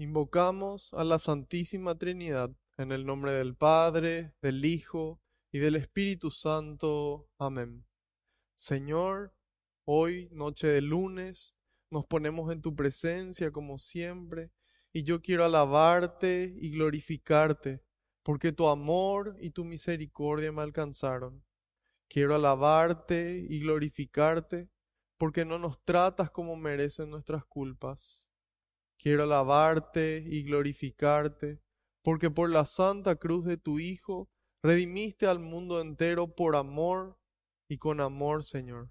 Invocamos a la Santísima Trinidad en el nombre del Padre, del Hijo y del Espíritu Santo. Amén. Señor, hoy, noche de lunes, nos ponemos en tu presencia como siempre y yo quiero alabarte y glorificarte porque tu amor y tu misericordia me alcanzaron. Quiero alabarte y glorificarte porque no nos tratas como merecen nuestras culpas Quiero alabarte y glorificarte, porque por la santa cruz de tu Hijo redimiste al mundo entero por amor y con amor, Señor.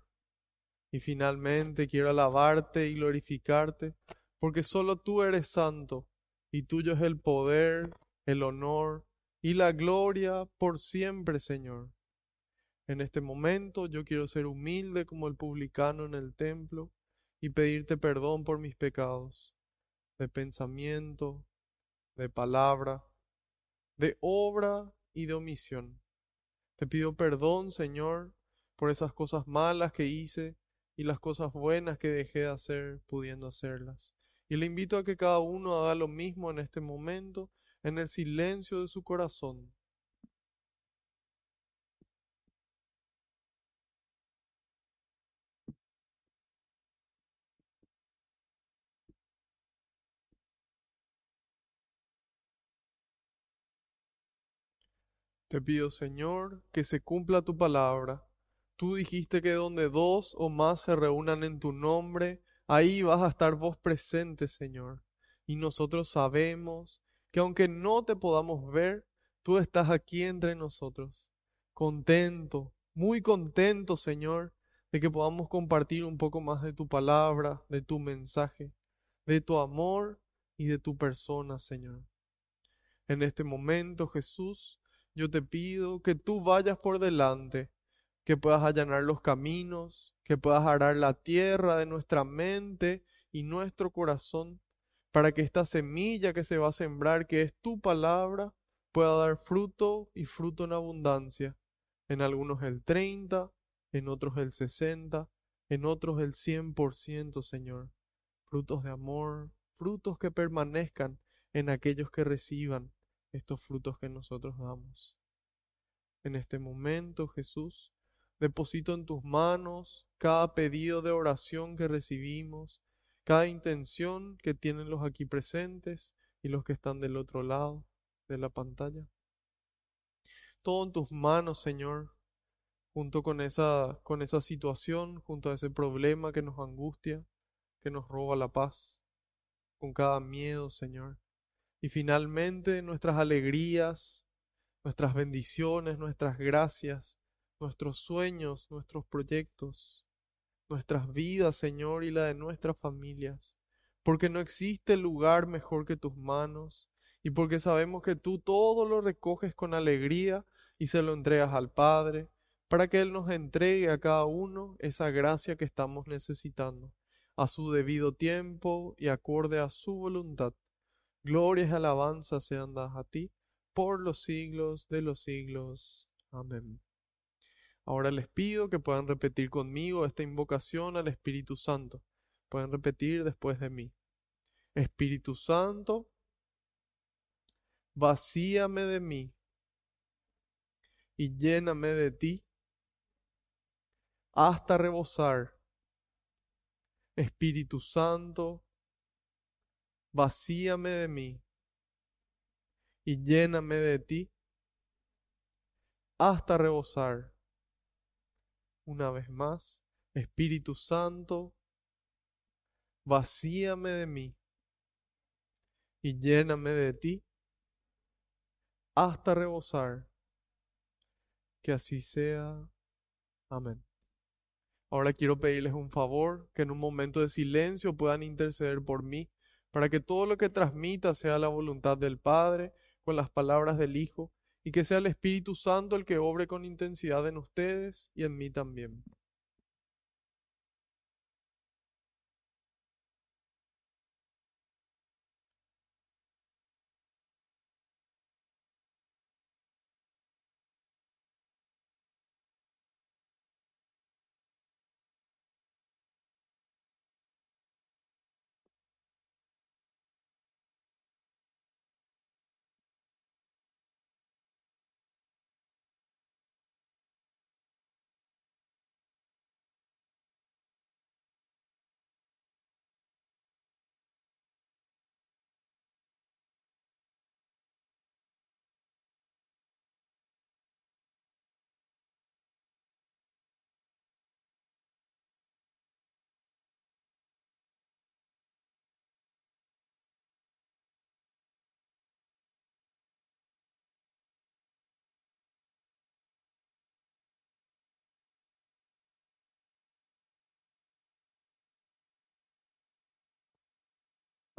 Y finalmente quiero alabarte y glorificarte, porque solo tú eres santo, y tuyo es el poder, el honor y la gloria por siempre, Señor. En este momento yo quiero ser humilde como el publicano en el templo y pedirte perdón por mis pecados de pensamiento, de palabra, de obra y de omisión. Te pido perdón, Señor, por esas cosas malas que hice y las cosas buenas que dejé de hacer pudiendo hacerlas. Y le invito a que cada uno haga lo mismo en este momento, en el silencio de su corazón. Te pido, Señor, que se cumpla tu palabra. Tú dijiste que donde dos o más se reúnan en tu nombre, ahí vas a estar vos presente, Señor. Y nosotros sabemos que aunque no te podamos ver, tú estás aquí entre nosotros. Contento, muy contento, Señor, de que podamos compartir un poco más de tu palabra, de tu mensaje, de tu amor y de tu persona, Señor. En este momento, Jesús, yo te pido que tú vayas por delante, que puedas allanar los caminos, que puedas arar la tierra de nuestra mente y nuestro corazón, para que esta semilla que se va a sembrar, que es tu palabra, pueda dar fruto y fruto en abundancia. En algunos el 30, en otros el 60, en otros el 100%, Señor. Frutos de amor, frutos que permanezcan en aquellos que reciban estos frutos que nosotros damos. En este momento, Jesús, deposito en tus manos cada pedido de oración que recibimos, cada intención que tienen los aquí presentes y los que están del otro lado de la pantalla. Todo en tus manos, Señor, junto con esa, con esa situación, junto a ese problema que nos angustia, que nos roba la paz, con cada miedo, Señor. Y finalmente nuestras alegrías, nuestras bendiciones, nuestras gracias, nuestros sueños, nuestros proyectos, nuestras vidas, Señor, y la de nuestras familias, porque no existe lugar mejor que tus manos, y porque sabemos que tú todo lo recoges con alegría y se lo entregas al Padre, para que Él nos entregue a cada uno esa gracia que estamos necesitando, a su debido tiempo y acorde a su voluntad. Glorias y alabanzas sean dadas a ti por los siglos de los siglos. Amén. Ahora les pido que puedan repetir conmigo esta invocación al Espíritu Santo. Pueden repetir después de mí. Espíritu Santo, vacíame de mí y lléname de ti hasta rebosar. Espíritu Santo, vacíame de mí y lléname de ti hasta rebosar. Una vez más, Espíritu Santo, vacíame de mí y lléname de ti hasta rebosar. Que así sea. Amén. Ahora quiero pedirles un favor, que en un momento de silencio puedan interceder por mí para que todo lo que transmita sea la voluntad del Padre, con las palabras del Hijo, y que sea el Espíritu Santo el que obre con intensidad en ustedes y en mí también.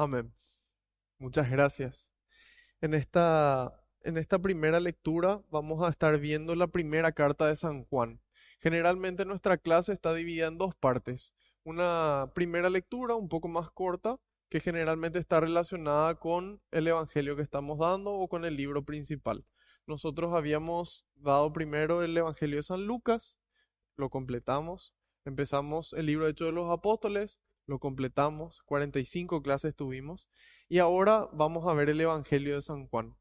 Amén. Muchas gracias. En esta, en esta primera lectura vamos a estar viendo la primera carta de San Juan. Generalmente nuestra clase está dividida en dos partes. Una primera lectura un poco más corta, que generalmente está relacionada con el Evangelio que estamos dando o con el libro principal. Nosotros habíamos dado primero el Evangelio de San Lucas, lo completamos. Empezamos el libro de Hechos de los Apóstoles, lo completamos, 45 clases tuvimos, y ahora vamos a ver el Evangelio de San Juan.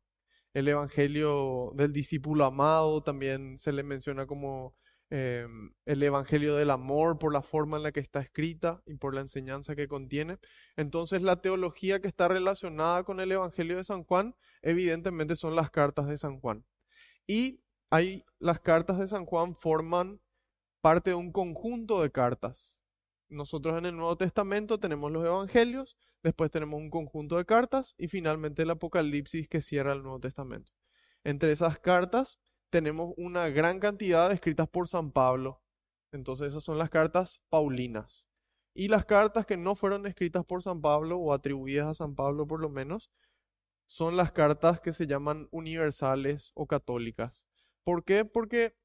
El Evangelio del discípulo amado también se le menciona como em, el Evangelio del amor por la forma en la que está escrita y por la enseñanza que contiene. Entonces la teología que está relacionada con el Evangelio de San Juan evidentemente son las cartas de San Juan. Y hay, las cartas de San Juan forman parte de un conjunto de cartas nosotros en el Nuevo Testamento tenemos los Evangelios, después tenemos un conjunto de cartas y finalmente el Apocalipsis que cierra el Nuevo Testamento. Entre esas cartas tenemos una gran cantidad escritas por San Pablo. Entonces esas son las cartas paulinas. Y las cartas que no fueron escritas por San Pablo o atribuidas a San Pablo por lo menos, son las cartas que se llaman universales o católicas. ¿Por qué? Porque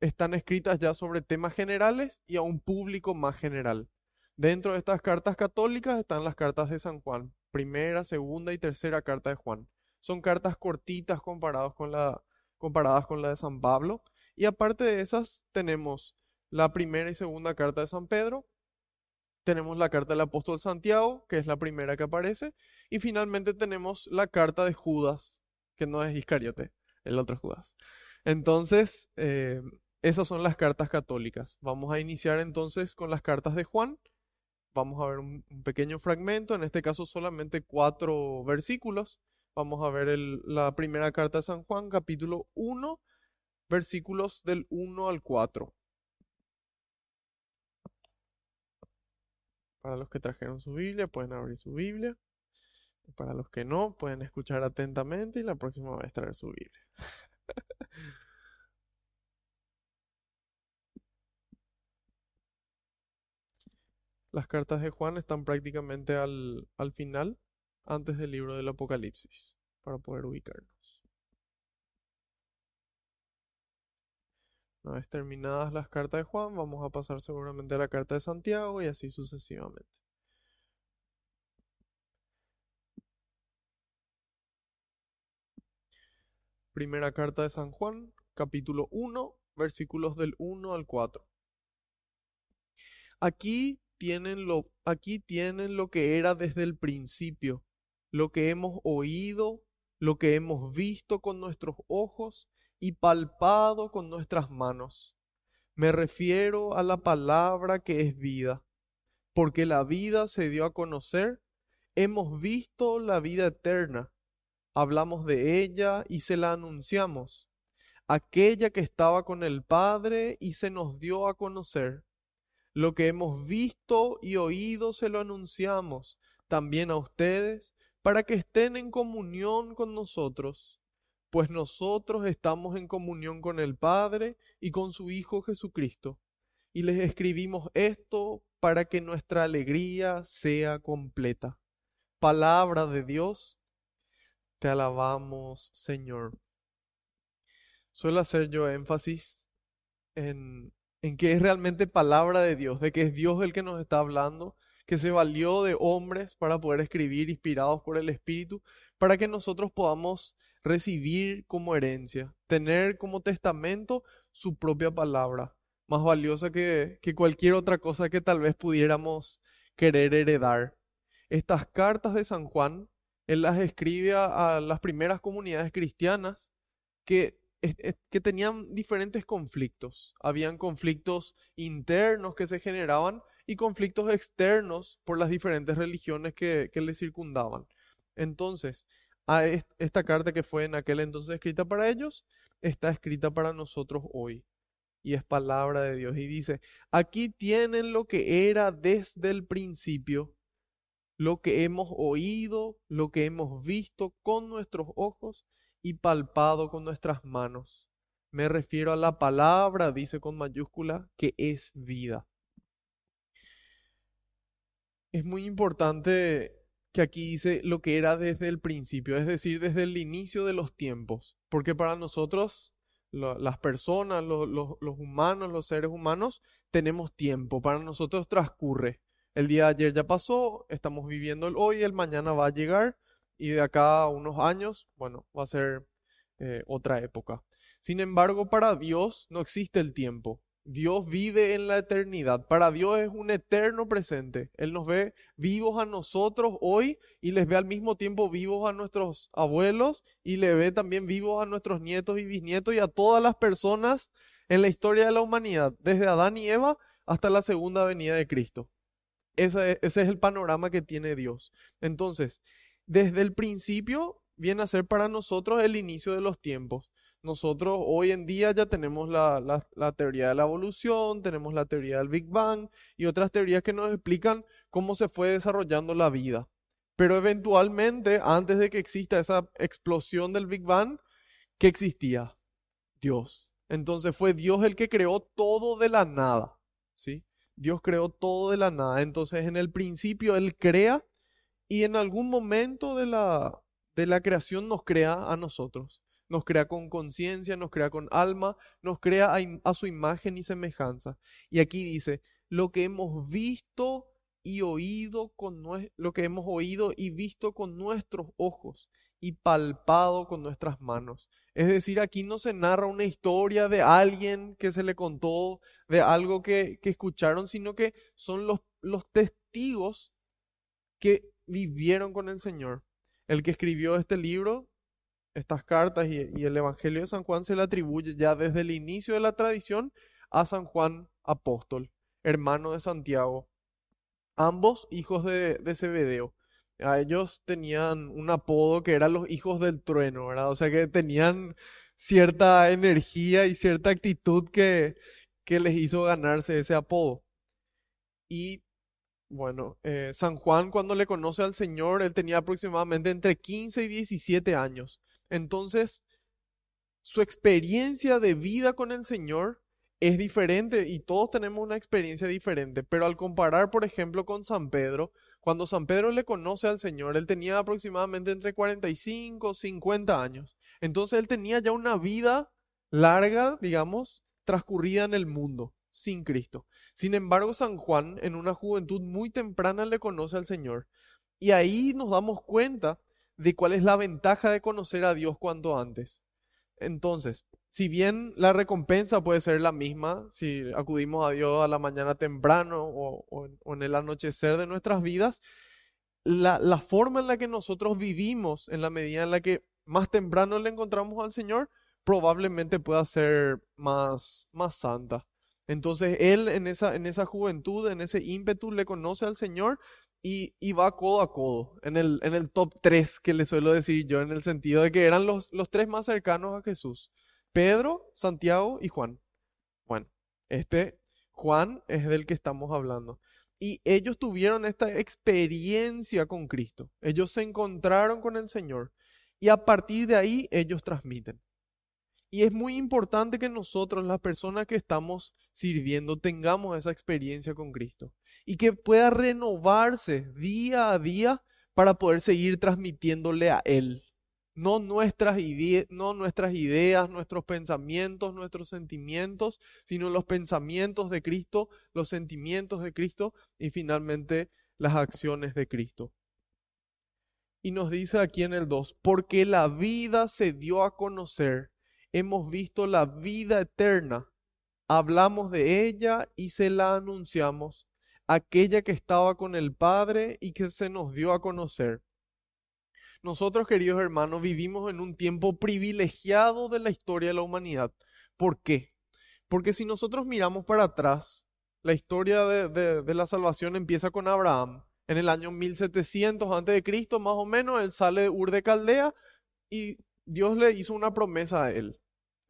están escritas ya sobre temas generales y a un público más general. Dentro de estas cartas católicas están las cartas de San Juan, primera, segunda y tercera carta de Juan. Son cartas cortitas comparadas con la, comparadas con la de San Pablo. Y aparte de esas tenemos la primera y segunda carta de San Pedro, tenemos la carta del apóstol Santiago, que es la primera que aparece, y finalmente tenemos la carta de Judas, que no es Iscariote, el otro Judas. Entonces, eh, esas son las cartas católicas. Vamos a iniciar entonces con las cartas de Juan. Vamos a ver un, pequeño fragmento, en este caso solamente cuatro versículos. Vamos a ver la primera carta de San Juan, capítulo 1, versículos del 1 al 4. Para los que trajeron su Biblia, pueden abrir su Biblia. Para los que no, pueden escuchar atentamente y la próxima vez traer su Biblia. Las cartas de Juan están prácticamente al, al final, antes del libro del Apocalipsis, para poder ubicarnos. Una vez terminadas las cartas de Juan, vamos a pasar seguramente a la carta de Santiago y así sucesivamente. Primera carta de San Juan, capítulo 1, versículos del 1 al 4. Aquí aquí tienen lo que era desde el principio, lo que hemos oído, lo que hemos visto con nuestros ojos y palpado con nuestras manos. Me refiero a la palabra que es vida, porque la vida se dio a conocer, hemos visto la vida eterna, hablamos de ella y se la anunciamos, aquella que estaba con el Padre y se nos dio a conocer lo que hemos visto y oído se lo anunciamos también a ustedes para que estén en comunión con nosotros, pues nosotros estamos en comunión con el Padre y con su Hijo Jesucristo. Y les escribimos esto para que nuestra alegría sea completa. Palabra de Dios, te alabamos, Señor. Suelo hacer yo énfasis en en que es realmente palabra de Dios, de que es Dios el que nos está hablando, que se valió de hombres para poder escribir inspirados por el Espíritu, para que nosotros podamos recibir como herencia, tener como testamento su propia palabra, más valiosa que, que cualquier otra cosa que tal vez pudiéramos querer heredar. Estas cartas de San Juan, él las escribe a, a las primeras comunidades cristianas que que tenían diferentes conflictos. Habían conflictos internos que se generaban y conflictos externos por las diferentes religiones que, que le circundaban. Entonces, a esta carta que fue en aquel entonces escrita para ellos, está escrita para nosotros hoy. Y es palabra de Dios. Y dice, aquí tienen lo que era desde el principio, lo que hemos oído, lo que hemos visto con nuestros ojos y palpado con nuestras manos. Me refiero a la palabra, dice con mayúscula, que es vida. Es muy importante que aquí dice lo que era desde el principio, es decir, desde el inicio de los tiempos. Porque para nosotros, las personas, los humanos, los seres humanos, tenemos tiempo. Para nosotros transcurre. El día de ayer ya pasó, estamos viviendo el hoy, el mañana va a llegar y de acá a unos años, bueno, va a ser eh, otra época. Sin embargo, para Dios no existe el tiempo. Dios vive en la eternidad. Para Dios es un eterno presente. Él nos ve vivos a nosotros hoy y les ve al mismo tiempo vivos a nuestros abuelos y le ve también vivos a nuestros nietos y bisnietos y a todas las personas en la historia de la humanidad, desde Adán y Eva hasta la segunda venida de Cristo. Ese, ese es el panorama que tiene Dios. Entonces, desde el principio viene a ser para nosotros el inicio de los tiempos. Nosotros hoy en día ya tenemos la, teoría de la evolución, tenemos la teoría del Big Bang y otras teorías que nos explican cómo se fue desarrollando la vida. Pero eventualmente, antes de que exista esa explosión del Big Bang, ¿qué existía? Dios. Entonces fue Dios el que creó todo de la nada. ¿Sí? Dios creó todo de la nada. Entonces en el principio Él crea y en algún momento de la, de la creación nos crea a nosotros. Nos crea con conciencia, nos crea con alma, nos crea a, su imagen y semejanza. Y aquí dice, lo que hemos visto y oído con lo que hemos oído y visto con nuestros ojos y palpado con nuestras manos. Es decir, aquí no se narra una historia de alguien que se le contó, de algo que, que escucharon, sino que son los, los testigos que vivieron con el Señor. El que escribió este libro, estas cartas y, el Evangelio de San Juan se le atribuye ya desde el inicio de la tradición a San Juan apóstol, hermano de Santiago, ambos hijos de, de Zebedeo. A ellos tenían un apodo que eran los hijos del trueno, ¿verdad? O sea que tenían cierta energía y cierta actitud que, que les hizo ganarse ese apodo. Y bueno, eh, San Juan cuando le conoce al Señor, él tenía aproximadamente entre 15 y 17 años. Entonces, su experiencia de vida con el Señor es diferente y todos tenemos una experiencia diferente, pero al comparar, por ejemplo, con San Pedro, cuando San Pedro le conoce al Señor, él tenía aproximadamente entre 45 y 50 años. Entonces él tenía ya una vida larga, digamos, transcurrida en el mundo, sin Cristo. Sin embargo, San Juan en una juventud muy temprana le conoce al Señor. Y ahí nos damos cuenta de cuál es la ventaja de conocer a Dios cuanto antes. Entonces, si bien la recompensa puede ser la misma, si acudimos a Dios a la mañana temprano o, en el anochecer de nuestras vidas, la, la, forma en la que nosotros vivimos, en la medida en la que más temprano le encontramos al Señor, probablemente pueda ser más, más santa. Entonces él en esa, en esa juventud, en ese ímpetu, le conoce al Señor y, y, va codo a codo, en el, en el top 3 que le suelo decir yo, en el sentido de que eran los, los tres más cercanos a Jesús, Pedro, Santiago y Juan. Bueno, este Juan es del que estamos hablando. Y ellos tuvieron esta experiencia con Cristo. Ellos se encontraron con el Señor. Y a partir de ahí ellos transmiten. Y es muy importante que nosotros, las personas que estamos sirviendo, tengamos esa experiencia con Cristo y que pueda renovarse día a día para poder seguir transmitiéndole a Él. No nuestras, no nuestras ideas, nuestros pensamientos, nuestros sentimientos, sino los pensamientos de Cristo, los sentimientos de Cristo y finalmente las acciones de Cristo. Y nos dice aquí en el 2, porque la vida se dio a conocer hemos visto la vida eterna, hablamos de ella y se la anunciamos, aquella que estaba con el Padre y que se nos dio a conocer. Nosotros, queridos hermanos, vivimos en un tiempo privilegiado de la historia de la humanidad. ¿Por qué? Porque si nosotros miramos para atrás, la historia de, la salvación empieza con Abraham. En el año 1700 a.C., más o menos, él sale de Ur de Caldea y Dios le hizo una promesa a él.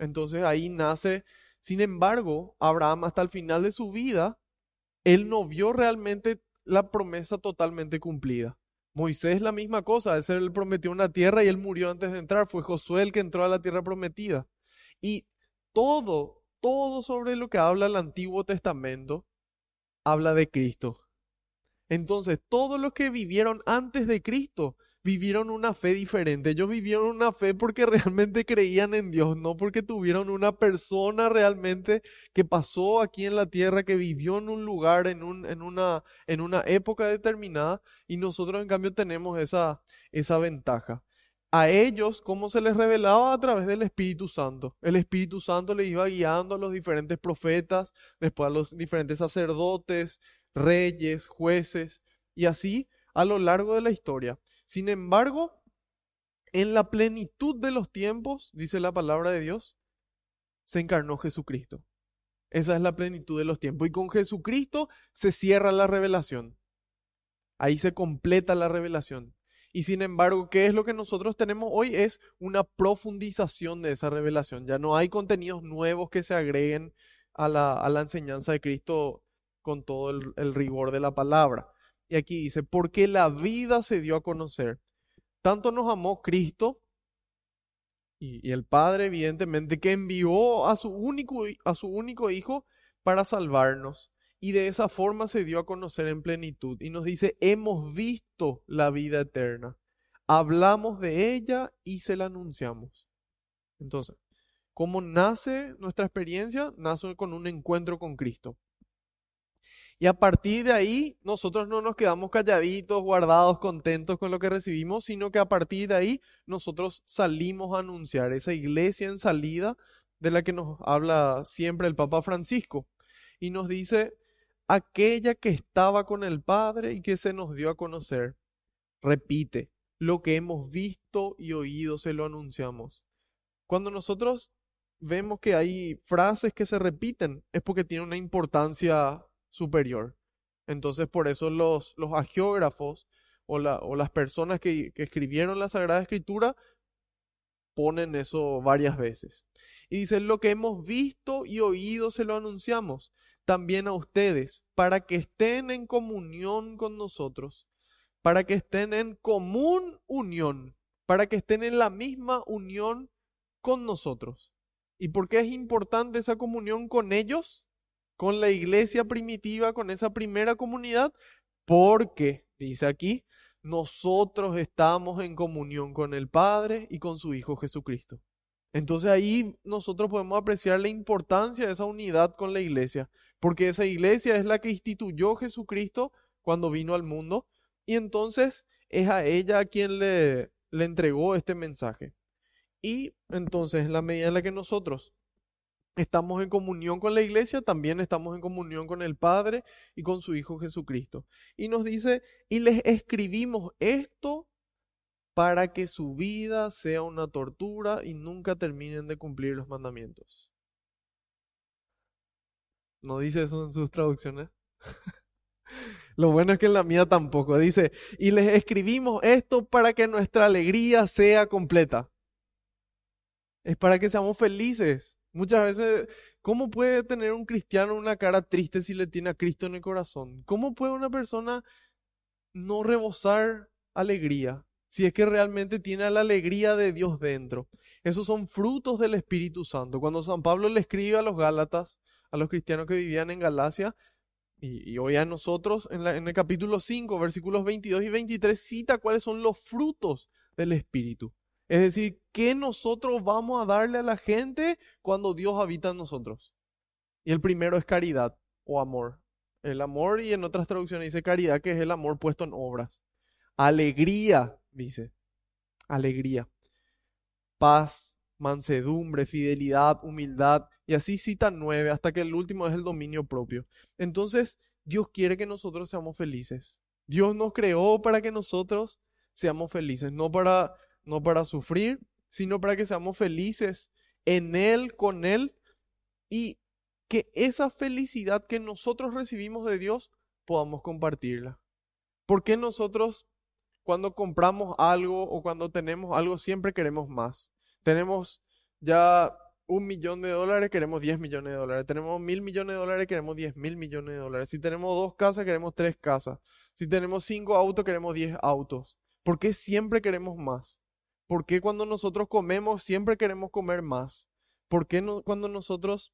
Entonces ahí nace, sin embargo, Abraham hasta el final de su vida, él no vio realmente la promesa totalmente cumplida. Moisés la misma cosa, él se le prometió una tierra y él murió antes de entrar, fue Josué el que entró a la tierra prometida. Y todo, todo sobre lo que habla el Antiguo Testamento, habla de Cristo. Entonces, todos los que vivieron antes de Cristo vivieron una fe diferente. Ellos vivieron una fe porque realmente creían en Dios, no porque tuvieron una persona realmente que pasó aquí en la tierra, que vivió en un lugar, en, un, en, una, en una época determinada, y nosotros en cambio tenemos esa, esa ventaja. A ellos, ¿cómo se les revelaba? A través del Espíritu Santo. El Espíritu Santo les iba guiando a los diferentes profetas, después a los diferentes sacerdotes, reyes, jueces, y así a lo largo de la historia. Sin embargo, en la plenitud de los tiempos, dice la palabra de Dios, se encarnó Jesucristo. Esa es la plenitud de los tiempos. Y con Jesucristo se cierra la revelación. Ahí se completa la revelación. Y sin embargo, ¿qué es lo que nosotros tenemos hoy? Es una profundización de esa revelación. Ya no hay contenidos nuevos que se agreguen a la, enseñanza de Cristo con todo el rigor de la palabra. Y aquí dice, porque la vida se dio a conocer. Tanto nos amó Cristo y, el Padre, evidentemente, que envió a su, único, a su único Hijo para salvarnos. Y de esa forma se dio a conocer en plenitud. Y nos dice, hemos visto la vida eterna. Hablamos de ella y se la anunciamos. Entonces, ¿cómo nace nuestra experiencia? Nace con un encuentro con Cristo. Y a partir de ahí, nosotros no nos quedamos calladitos, guardados, contentos con lo que recibimos, sino que a partir de ahí nosotros salimos a anunciar esa iglesia en salida de la que nos habla siempre el Papa Francisco. Y nos dice, aquella que estaba con el Padre y que se nos dio a conocer. Repite, lo que hemos visto y oído se lo anunciamos. Cuando nosotros vemos que hay frases que se repiten, es porque tienen una importancia superior. Entonces, por eso los, los agiógrafos o, la, o las personas que, que escribieron la Sagrada Escritura ponen eso varias veces. Y dicen, lo que hemos visto y oído se lo anunciamos también a ustedes, para que estén en comunión con nosotros, para que estén en común unión, para que estén en la misma unión con nosotros. ¿Y por qué es importante esa comunión con ellos? Con la iglesia primitiva, con esa primera comunidad, porque, dice aquí, nosotros estamos en comunión con el Padre y con su Hijo Jesucristo. Entonces ahí nosotros podemos apreciar la importancia de esa unidad con la iglesia, porque esa iglesia es la que instituyó Jesucristo cuando vino al mundo, y entonces es a ella a quien le, le entregó este mensaje. Y entonces, en la medida en la que nosotros estamos en comunión con la iglesia, también estamos en comunión con el Padre y con su Hijo Jesucristo. Y nos dice, y les escribimos esto para que su vida sea una tortura y nunca terminen de cumplir los mandamientos. ¿No dice eso en sus traducciones? Lo bueno es que en la mía tampoco. Dice, y les escribimos esto para que nuestra alegría sea completa. Es para que seamos felices. Muchas veces, ¿cómo puede tener un cristiano una cara triste si le tiene a Cristo en el corazón? ¿Cómo puede una persona no rebosar alegría si es que realmente tiene la alegría de Dios dentro? Esos son frutos del Espíritu Santo. Cuando San Pablo le escribe a los Gálatas, a los cristianos que vivían en Galacia, y, hoy a nosotros, en, en el capítulo 5, versículos 22 y 23, cita cuáles son los frutos del Espíritu. Es decir, ¿qué nosotros vamos a darle a la gente cuando Dios habita en nosotros? Y el primero es caridad o amor. El amor y en otras traducciones dice caridad, que es el amor puesto en obras. Alegría, dice. Alegría. Paz, mansedumbre, fidelidad, humildad. Y así cita nueve, hasta que el último es el dominio propio. Entonces, Dios quiere que nosotros seamos felices. Dios nos creó para que nosotros seamos felices, no para no para sufrir, sino para que seamos felices en Él, con Él, y que esa felicidad que nosotros recibimos de Dios podamos compartirla. ¿Por qué nosotros cuando compramos algo o cuando tenemos algo siempre queremos más? Tenemos ya un millón de dólares, queremos 10 millones de dólares. Tenemos mil millones de dólares, queremos 10 mil millones de dólares. Si tenemos dos casas, queremos tres casas. Si tenemos cinco autos, queremos 10 autos. ¿Por qué siempre queremos más? ¿Por qué cuando nosotros comemos siempre queremos comer más? ¿Por qué no, cuando nosotros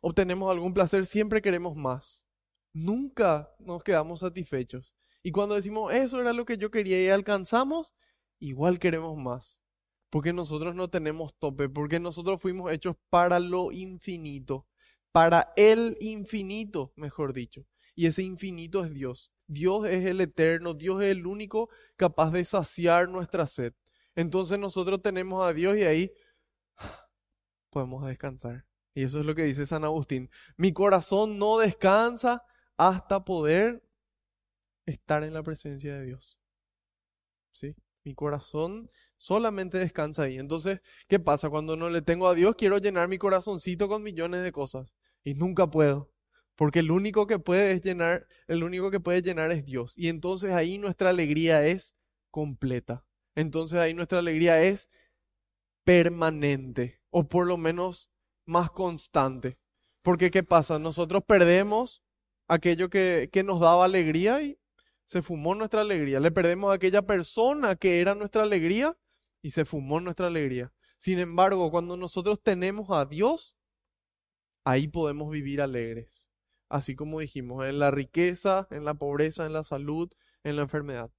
obtenemos algún placer siempre queremos más? nunca nos quedamos satisfechos. Y cuando decimos eso era lo que yo quería y alcanzamos, igual queremos más. Porque nosotros no tenemos tope, porque nosotros fuimos hechos para lo infinito, para el infinito, mejor dicho. Y ese infinito es Dios. Dios es el eterno, Dios es el único capaz de saciar nuestra sed. Entonces nosotros tenemos a Dios y ahí podemos descansar. Y eso es lo que dice San Agustín. Mi corazón no descansa hasta poder estar en la presencia de Dios. ¿Sí? Mi corazón solamente descansa ahí. Entonces, ¿qué pasa? Cuando no le tengo a Dios, quiero llenar mi corazoncito con millones de cosas. Y nunca puedo. Porque el único que puede llenar, el único que puede llenar es Dios. Y entonces ahí nuestra alegría es completa. Entonces ahí nuestra alegría es permanente. O por lo menos más constante. Porque ¿qué pasa? Nosotros perdemos aquello que, que nos daba alegría y se fumó nuestra alegría. Le perdemos a aquella persona que era nuestra alegría y se fumó nuestra alegría. Sin embargo, cuando nosotros tenemos a Dios, ahí podemos vivir alegres. Así como dijimos, en la riqueza, en la pobreza, en la salud, en la enfermedad.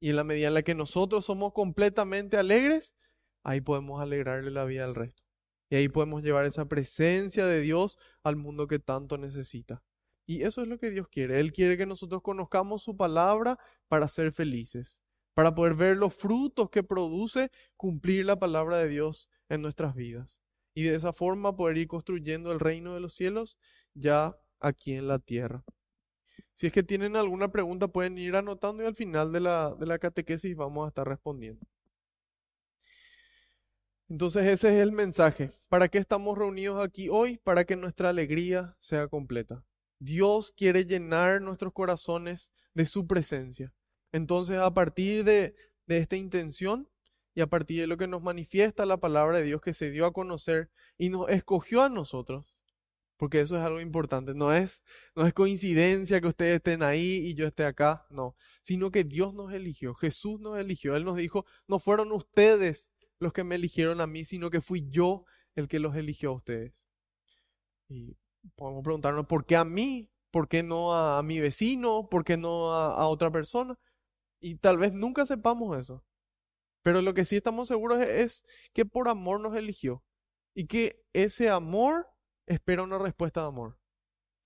Y en la medida en la que nosotros somos completamente alegres, ahí podemos alegrarle la vida al resto. Y ahí podemos llevar esa presencia de Dios al mundo que tanto necesita. Y eso es lo que Dios quiere. Él quiere que nosotros conozcamos su palabra para ser felices, para poder ver los frutos que produce cumplir la palabra de Dios en nuestras vidas. Y de esa forma poder ir construyendo el reino de los cielos ya aquí en la tierra. Si es que tienen alguna pregunta pueden ir anotando y al final de la, de la catequesis vamos a estar respondiendo. Entonces ese es el mensaje. ¿Para qué estamos reunidos aquí hoy? Para que nuestra alegría sea completa. Dios quiere llenar nuestros corazones de su presencia. Entonces, a partir de, de esta intención y a partir de lo que nos manifiesta la palabra de Dios que se dio a conocer y nos escogió a nosotros, porque eso es algo importante, no es, no es coincidencia que ustedes estén ahí y yo esté acá, no, sino que Dios nos eligió, Jesús nos eligió, Él nos dijo, no fueron ustedes los que me eligieron a mí, sino que fui yo el que los eligió a ustedes. Y podemos preguntarnos, ¿por qué a mí? ¿Por qué no a, mi vecino? ¿Por qué no a, otra persona? Y tal vez nunca sepamos eso. Pero lo que sí estamos seguros es, que por amor nos eligió. Y que ese amor espera una respuesta de amor.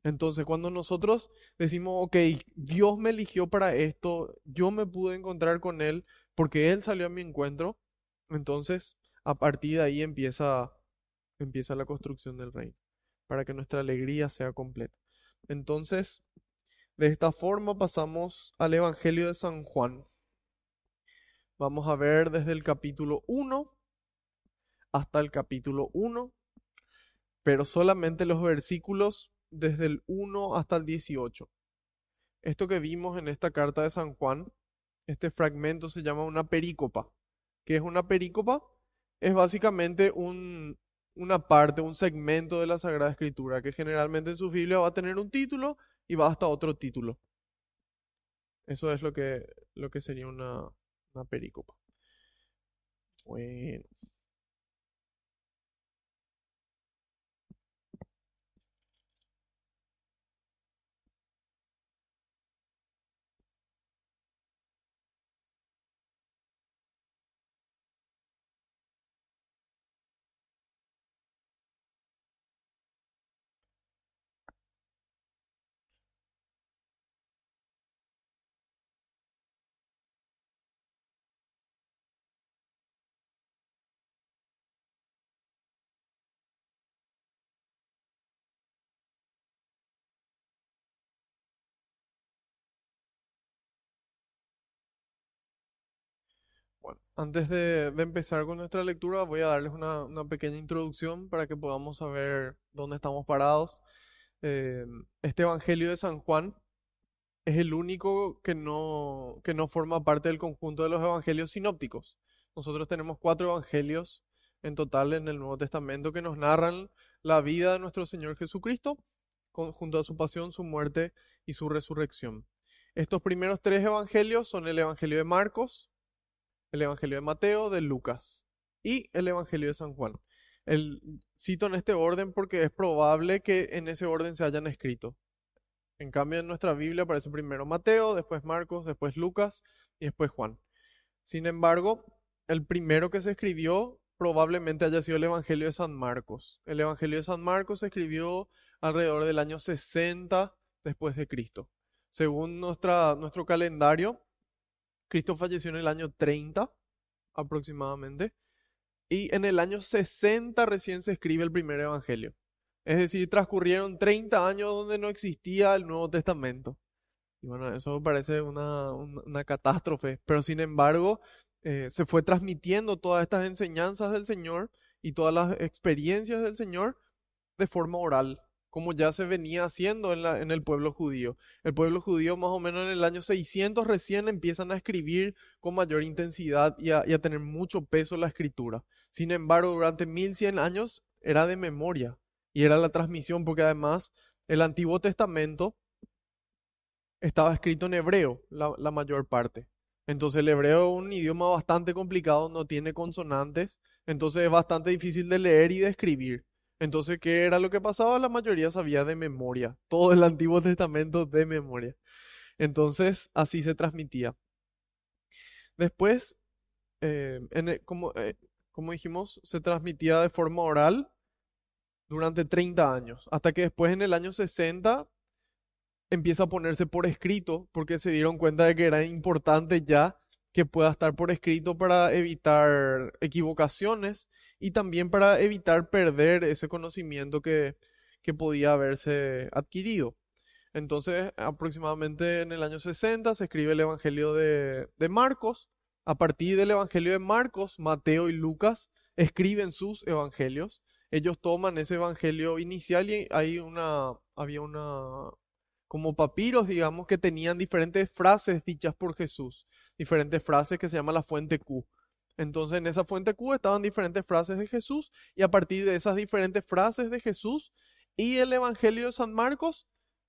Entonces, cuando nosotros decimos, ok, Dios me eligió para esto, yo me pude encontrar con Él porque Él salió a mi encuentro, entonces a partir de ahí empieza, empieza la construcción del reino para que nuestra alegría sea completa. Entonces, de esta forma pasamos al Evangelio de San Juan. Vamos a ver desde el capítulo 1 hasta el capítulo 1, pero solamente los versículos desde el 1 hasta el 18. Esto que vimos en esta carta de San Juan, este fragmento se llama una perícopa. ¿Qué es una perícopa? Es básicamente un, una parte, un segmento de la Sagrada Escritura, que generalmente en su Biblia va a tener un título y va hasta otro título. Eso es lo que, lo que sería una, una perícopa. Bueno. Bueno, antes de, empezar con nuestra lectura, voy a darles una, pequeña introducción para que podamos saber dónde estamos parados. Eh, este Evangelio de San Juan es el único que no, que no forma parte del conjunto de los Evangelios sinópticos. Nosotros tenemos cuatro Evangelios en total en el Nuevo Testamento que nos narran la vida de nuestro Señor Jesucristo junto a su pasión, su muerte y su resurrección. Estos primeros tres Evangelios son el Evangelio de Marcos, el Evangelio de Mateo, de Lucas y el Evangelio de San Juan. El, cito en este orden porque es probable que en ese orden se hayan escrito. En cambio, en nuestra Biblia aparece primero Mateo, después Marcos, después Lucas y después Juan. Sin embargo, el primero que se escribió probablemente haya sido el Evangelio de San Marcos. El Evangelio de San Marcos se escribió alrededor del año 60 después de Cristo. Según nuestro calendario, Cristo falleció en el año 30 aproximadamente y en el año 60 recién se escribe el primer Evangelio. Es decir, transcurrieron 30 años donde no existía el Nuevo Testamento. Y bueno, eso parece una, una, catástrofe, pero sin embargo eh, se fue transmitiendo todas estas enseñanzas del Señor y todas las experiencias del Señor de forma oral, como ya se venía haciendo en, la, en el pueblo judío. El pueblo judío más o menos en el año 600 recién empiezan a escribir con mayor intensidad y a, tener mucho peso la escritura. Sin embargo, durante 1100 años era de memoria y era la transmisión porque además el Antiguo Testamento estaba escrito en hebreo, la, mayor parte. Entonces el hebreo es un idioma bastante complicado, no tiene consonantes, entonces es bastante difícil de leer y de escribir. Entonces, ¿qué era lo que pasaba? La mayoría sabía de memoria, todo el Antiguo Testamento de memoria. Entonces, así se transmitía. Después, eh, como, eh, como dijimos, se transmitía de forma oral durante 30 años, hasta que después en el año 60 empieza a ponerse por escrito, porque se dieron cuenta de que era importante ya que pueda estar por escrito para evitar equivocaciones y también para evitar perder ese conocimiento que, que podía haberse adquirido. Entonces, aproximadamente en el año 60 se escribe el Evangelio de, de Marcos. A partir del Evangelio de Marcos, Mateo y Lucas escriben sus evangelios. Ellos toman ese evangelio inicial y hay una, había una, como papiros, digamos, que tenían diferentes frases dichas por Jesús, diferentes frases que se llama la fuente Q. Entonces en esa fuente Q estaban diferentes frases de Jesús y a partir de esas diferentes frases de Jesús y el Evangelio de San Marcos,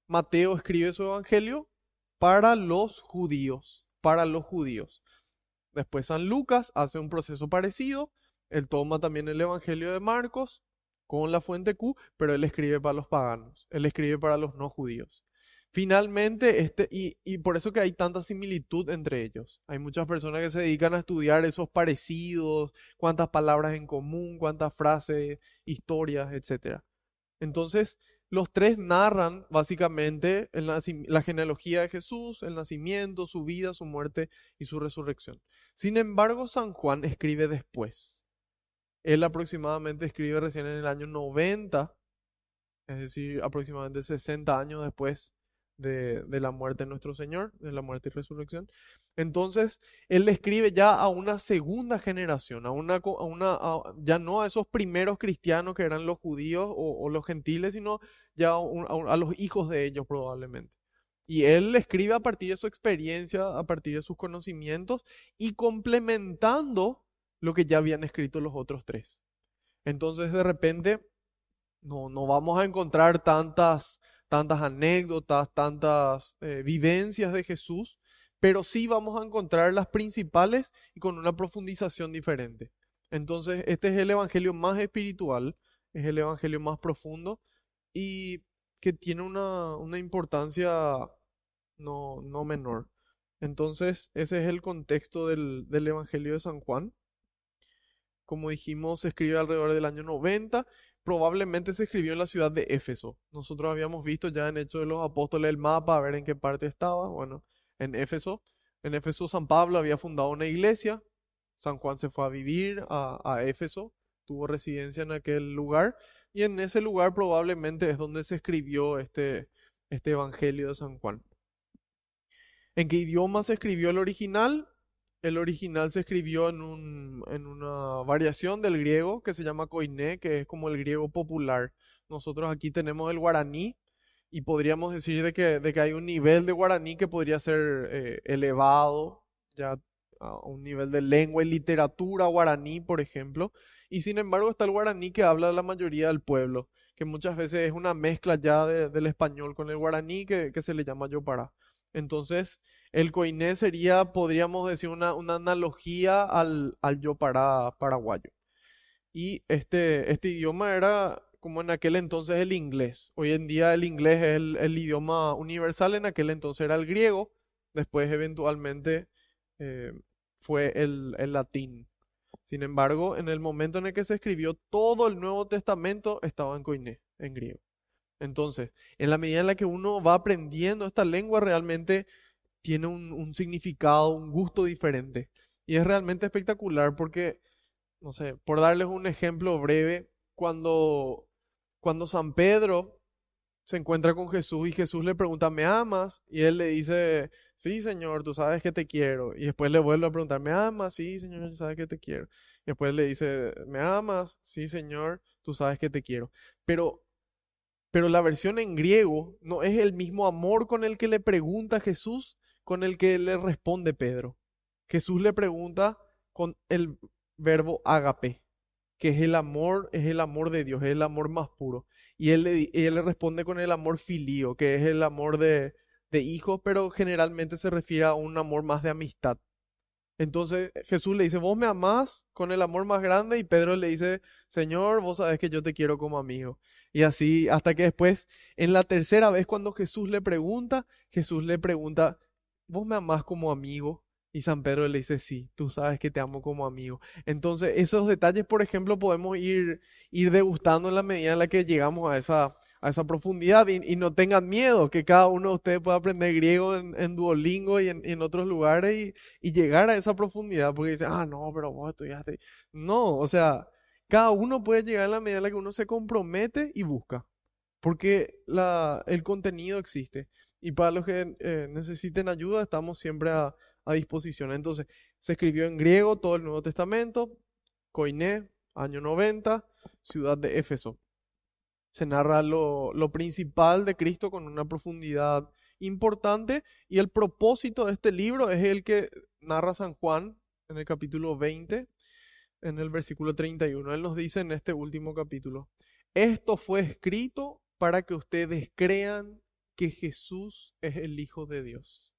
Mateo escribe su Evangelio para los judíos, para los judíos. Después San Lucas hace un proceso parecido, él toma también el Evangelio de Marcos con la fuente Q, pero él escribe para los paganos, él escribe para los no judíos. Finalmente, este, y, y, por eso que hay tanta similitud entre ellos. Hay muchas personas que se dedican a estudiar esos parecidos, cuántas palabras en común, cuántas frases, historias, etc. Entonces, los tres narran básicamente la, la genealogía de Jesús, el nacimiento, su vida, su muerte y su resurrección. Sin embargo, San Juan escribe después. Él aproximadamente escribe recién en el año 90, es decir, aproximadamente 60 años después de, la muerte de nuestro Señor, de la muerte y resurrección. Entonces, él le escribe ya a una segunda generación, a una, a una ya no a esos primeros cristianos que eran los judíos o, los gentiles, sino ya a, los hijos de ellos probablemente. Y él le escribe a partir de su experiencia, a partir de sus conocimientos y complementando lo que ya habían escrito los otros tres. Entonces, de repente, no, no vamos a encontrar tantas tantas anécdotas, tantas eh, vivencias de Jesús, pero sí vamos a encontrar las principales y con una profundización diferente. Entonces, este es el evangelio más espiritual, es el evangelio más profundo y que tiene una, una importancia no, no menor. Entonces, ese es el contexto del, del evangelio de San Juan. Como dijimos, se escribe alrededor del año 90 probablemente se escribió en la ciudad de Éfeso. Nosotros habíamos visto ya en Hechos de los Apóstoles el mapa, a ver en qué parte estaba. Bueno, en Éfeso. En Éfeso San Pablo había fundado una iglesia. San Juan se fue a vivir a, Éfeso, tuvo residencia en aquel lugar. Y en ese lugar probablemente es donde se escribió este, este Evangelio de San Juan. ¿En qué idioma se escribió el original? El original se escribió en, un, en una variación del griego que se llama koiné, que es como el griego popular. Nosotros aquí tenemos el guaraní y podríamos decir de que, de que hay un nivel de guaraní que podría ser eh, elevado, ya a un nivel de lengua y literatura guaraní, por ejemplo. Y sin embargo está el guaraní que habla la mayoría del pueblo, que muchas veces es una mezcla ya del español con el guaraní que, que se le llama yopará. Entonces, el coiné sería, podríamos decir, una, una analogía al, al yo para paraguayo. Y este, este idioma era como en aquel entonces el inglés. Hoy en día el inglés es el, el idioma universal, en aquel entonces era el griego, después eventualmente eh, fue el, el latín. Sin embargo, en el momento en el que se escribió todo el Nuevo Testamento estaba en koiné, en griego. Entonces, en la medida en la que uno va aprendiendo esta lengua, realmente tiene un, un significado, un gusto diferente. Y es realmente espectacular porque, no sé, por darles un ejemplo breve, cuando, cuando San Pedro se encuentra con Jesús y Jesús le pregunta, ¿me amas? Y él le dice, sí, Señor, tú sabes que te quiero. Y después le vuelve a preguntar, ¿me amas? Sí, Señor, tú sabes que te quiero. Y después le dice, ¿me amas? Sí, Señor, tú sabes que te quiero. Pero, pero la versión en griego no es el mismo amor con el que le pregunta Jesús, con el que le responde Pedro. Jesús le pregunta con el verbo agape, que es el amor, es el amor de Dios, es el amor más puro. Y él le, él le responde con el amor filío, que es el amor de, de hijo, pero generalmente se refiere a un amor más de amistad. Entonces Jesús le dice, vos me amás con el amor más grande y Pedro le dice, Señor, vos sabés que yo te quiero como amigo. Y así hasta que después, en la tercera vez cuando Jesús le pregunta, Jesús le pregunta, ¿vos me amás como amigo? Y San Pedro le dice, sí, tú sabes que te amo como amigo. Entonces, esos detalles, por ejemplo, podemos ir, ir degustando en la medida en la que llegamos a esa, a esa profundidad y, no tengan miedo, que cada uno de ustedes pueda aprender griego en, Duolingo y en, otros lugares y, llegar a esa profundidad, porque dice, ah, no, pero vos estudiaste. No, o sea, cada uno puede llegar en la medida en la que uno se compromete y busca, porque la, el contenido existe. Y para los que eh, necesiten ayuda, estamos siempre a disposición. Entonces, se escribió en griego todo el Nuevo Testamento, Coiné, año 90, ciudad de Éfeso. Se narra lo, lo principal de Cristo con una profundidad importante y el propósito de este libro es el que narra San Juan en el capítulo 20, en el versículo 31. Él nos dice en este último capítulo, esto fue escrito para que ustedes crean que Jesús es el Hijo de Dios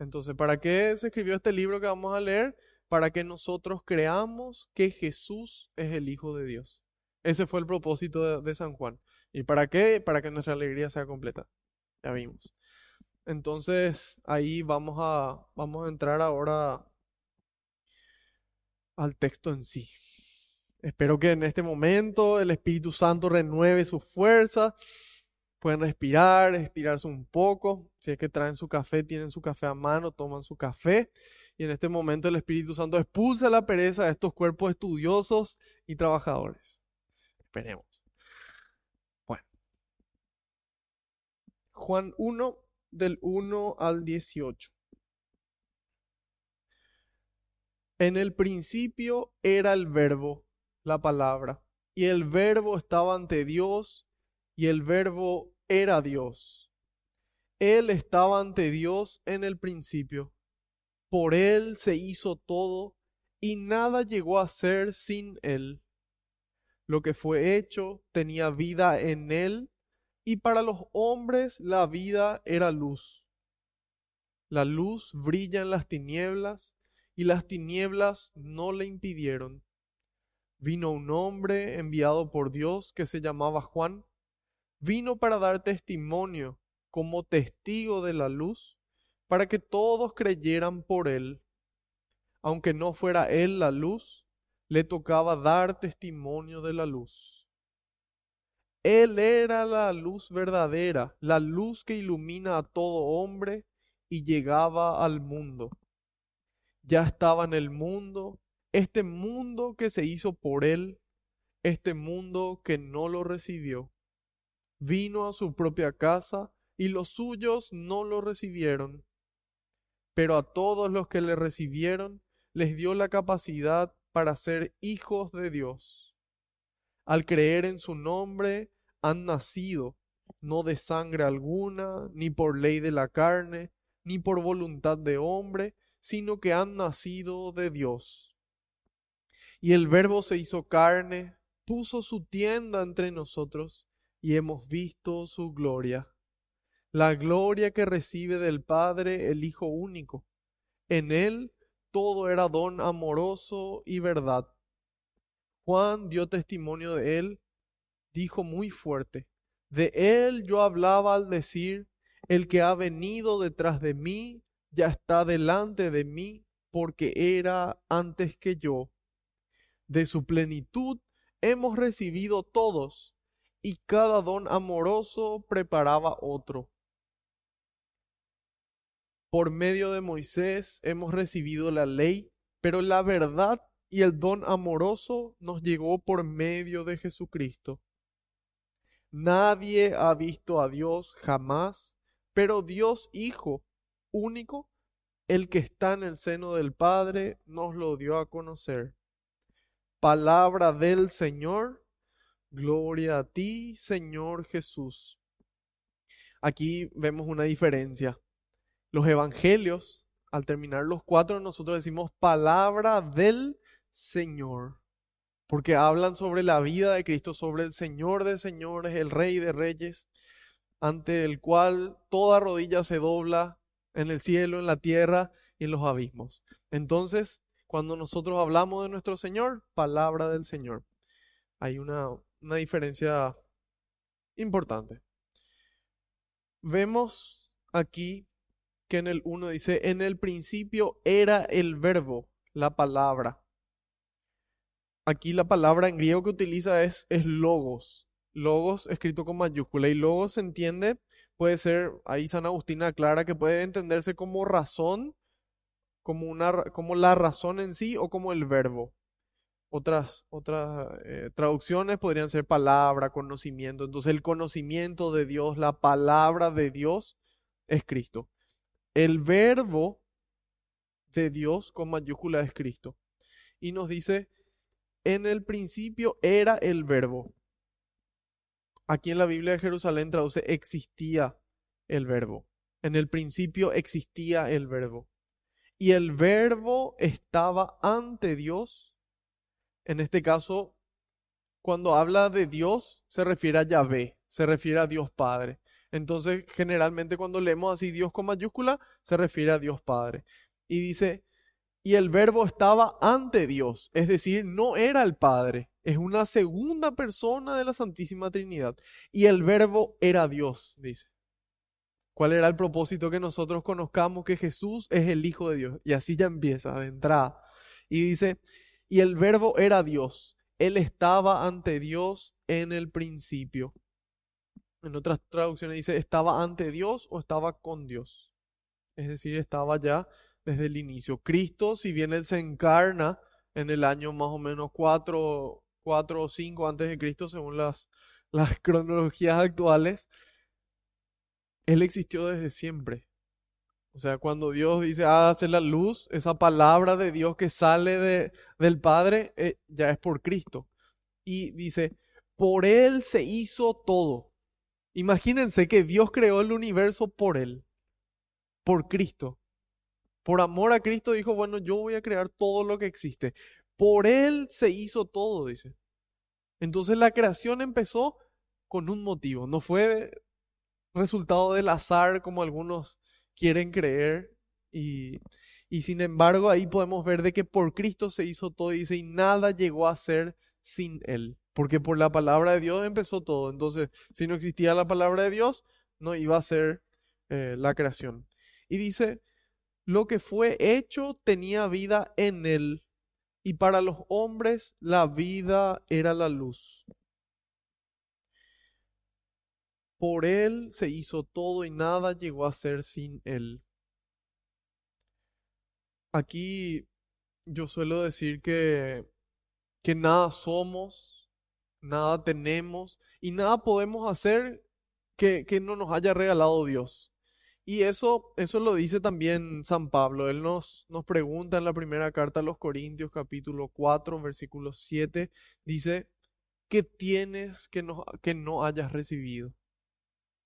entonces, ¿para qué se escribió este libro que vamos a leer? Para que nosotros creamos que Jesús es el Hijo de Dios. Ese fue el propósito de, San Juan. ¿Y para qué? Para que nuestra alegría sea completa. Ya vimos. Entonces, ahí vamos a, vamos a entrar ahora al texto en sí. Espero que en este momento el Espíritu Santo renueve su fuerza Pueden respirar, estirarse un poco. Si es que traen su café, tienen su café a mano, toman su café. Y en este momento el Espíritu Santo expulsa la pereza de estos cuerpos estudiosos y trabajadores. Esperemos. Bueno. Juan 1, del 1 al 18. En el principio era el verbo, la palabra, y el verbo estaba ante Dios y el verbo era Dios. Él estaba ante Dios en el principio. Por Él se hizo todo y nada llegó a ser sin Él. Lo que fue hecho tenía vida en Él y para los hombres la vida era luz. La luz brilla en las tinieblas y las tinieblas no le impidieron. Vino un hombre enviado por Dios que se llamaba Juan vino para dar testimonio como testigo de la luz, para que todos creyeran por él. Aunque no fuera él la luz, le tocaba dar testimonio de la luz. Él era la luz verdadera, la luz que ilumina a todo hombre y llegaba al mundo. Ya estaba en el mundo, este mundo que se hizo por él, este mundo que no lo recibió vino a su propia casa y los suyos no lo recibieron. Pero a todos los que le recibieron les dio la capacidad para ser hijos de Dios. Al creer en su nombre han nacido, no de sangre alguna, ni por ley de la carne, ni por voluntad de hombre, sino que han nacido de Dios. Y el Verbo se hizo carne, puso su tienda entre nosotros, y hemos visto su gloria, la gloria que recibe del Padre el Hijo único. En él todo era don amoroso y verdad. Juan dio testimonio de él, dijo muy fuerte, de él yo hablaba al decir, el que ha venido detrás de mí ya está delante de mí porque era antes que yo. De su plenitud hemos recibido todos, y cada don amoroso preparaba otro. Por medio de Moisés hemos recibido la ley, pero la verdad y el don amoroso nos llegó por medio de Jesucristo. Nadie ha visto a Dios jamás, pero Dios Hijo único, el que está en el seno del Padre, nos lo dio a conocer. Palabra del Señor, gloria a ti, Señor Jesús. Aquí vemos una diferencia. Los evangelios, al terminar los cuatro, nosotros decimos palabra del Señor, porque hablan sobre la vida de Cristo, sobre el Señor de señores, el Rey de reyes, ante el cual toda rodilla se dobla en el cielo, en la tierra y en los abismos. Entonces, cuando nosotros hablamos de nuestro Señor, palabra del Señor. Hay una, una diferencia importante. Vemos aquí que en el 1 dice, en el principio era el verbo, la palabra. Aquí la palabra en griego que utiliza es, es logos. Logos escrito con mayúscula. Y logos se entiende, puede ser, ahí San Agustín aclara que puede entenderse como razón, como, una, como la razón en sí o como el verbo. Otras, otras eh, traducciones podrían ser palabra, conocimiento. Entonces el conocimiento de Dios, la palabra de Dios es Cristo. El verbo de Dios con mayúscula es Cristo. Y nos dice, en el principio era el verbo. Aquí en la Biblia de Jerusalén traduce existía el verbo. En el principio existía el verbo. Y el verbo estaba ante Dios. En este caso, cuando habla de Dios, se refiere a Yahvé, se refiere a Dios Padre. Entonces, generalmente cuando leemos así Dios con mayúscula, se refiere a Dios Padre. Y dice, y el verbo estaba ante Dios, es decir, no era el Padre, es una segunda persona de la Santísima Trinidad. Y el verbo era Dios, dice. ¿Cuál era el propósito que nosotros conozcamos que Jesús es el Hijo de Dios? Y así ya empieza de entrada. Y dice, y el verbo era Dios. Él estaba ante Dios en el principio. En otras traducciones dice, estaba ante Dios o estaba con Dios. Es decir, estaba ya desde el inicio. Cristo, si bien Él se encarna en el año más o menos 4, o 5 antes de Cristo, según las, las cronologías actuales, Él existió desde siempre. O sea, cuando Dios dice, hágase la luz, esa palabra de Dios que sale de, del Padre eh, ya es por Cristo. Y dice, por Él se hizo todo. Imagínense que Dios creó el universo por Él, por Cristo. Por amor a Cristo dijo, bueno, yo voy a crear todo lo que existe. Por Él se hizo todo, dice. Entonces la creación empezó con un motivo, no fue resultado del azar como algunos quieren creer. Y, y sin embargo ahí podemos ver de que por Cristo se hizo todo, dice, y nada llegó a ser sin Él. Porque por la palabra de Dios empezó todo. Entonces, si no existía la palabra de Dios, no iba a ser eh, la creación. Y dice, lo que fue hecho tenía vida en él, y para los hombres la vida era la luz. Por él se hizo todo y nada llegó a ser sin él. Aquí yo suelo decir que, que nada somos, nada tenemos y nada podemos hacer que, que no nos haya regalado Dios. Y eso, eso lo dice también San Pablo. Él nos, nos pregunta en la primera carta a los Corintios, capítulo 4, versículo 7, dice, ¿qué tienes que no, que no hayas recibido?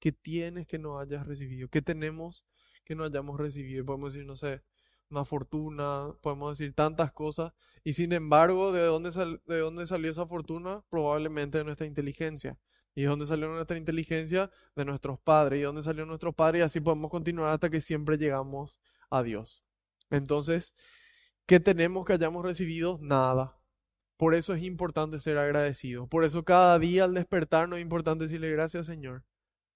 ¿Qué tienes que no hayas recibido? ¿Qué tenemos que no hayamos recibido? Podemos decir, no sé, una fortuna, podemos decir tantas cosas. Y sin embargo, ¿de dónde, de dónde salió esa fortuna? Probablemente de nuestra inteligencia. ¿Y de dónde salió nuestra inteligencia? De nuestros padres. ¿Y de dónde salió nuestro padre? Y así podemos continuar hasta que siempre llegamos a Dios. Entonces, ¿qué tenemos que hayamos recibido? Nada. Por eso es importante ser agradecido. Por eso cada día al despertarnos es importante decirle gracias Señor.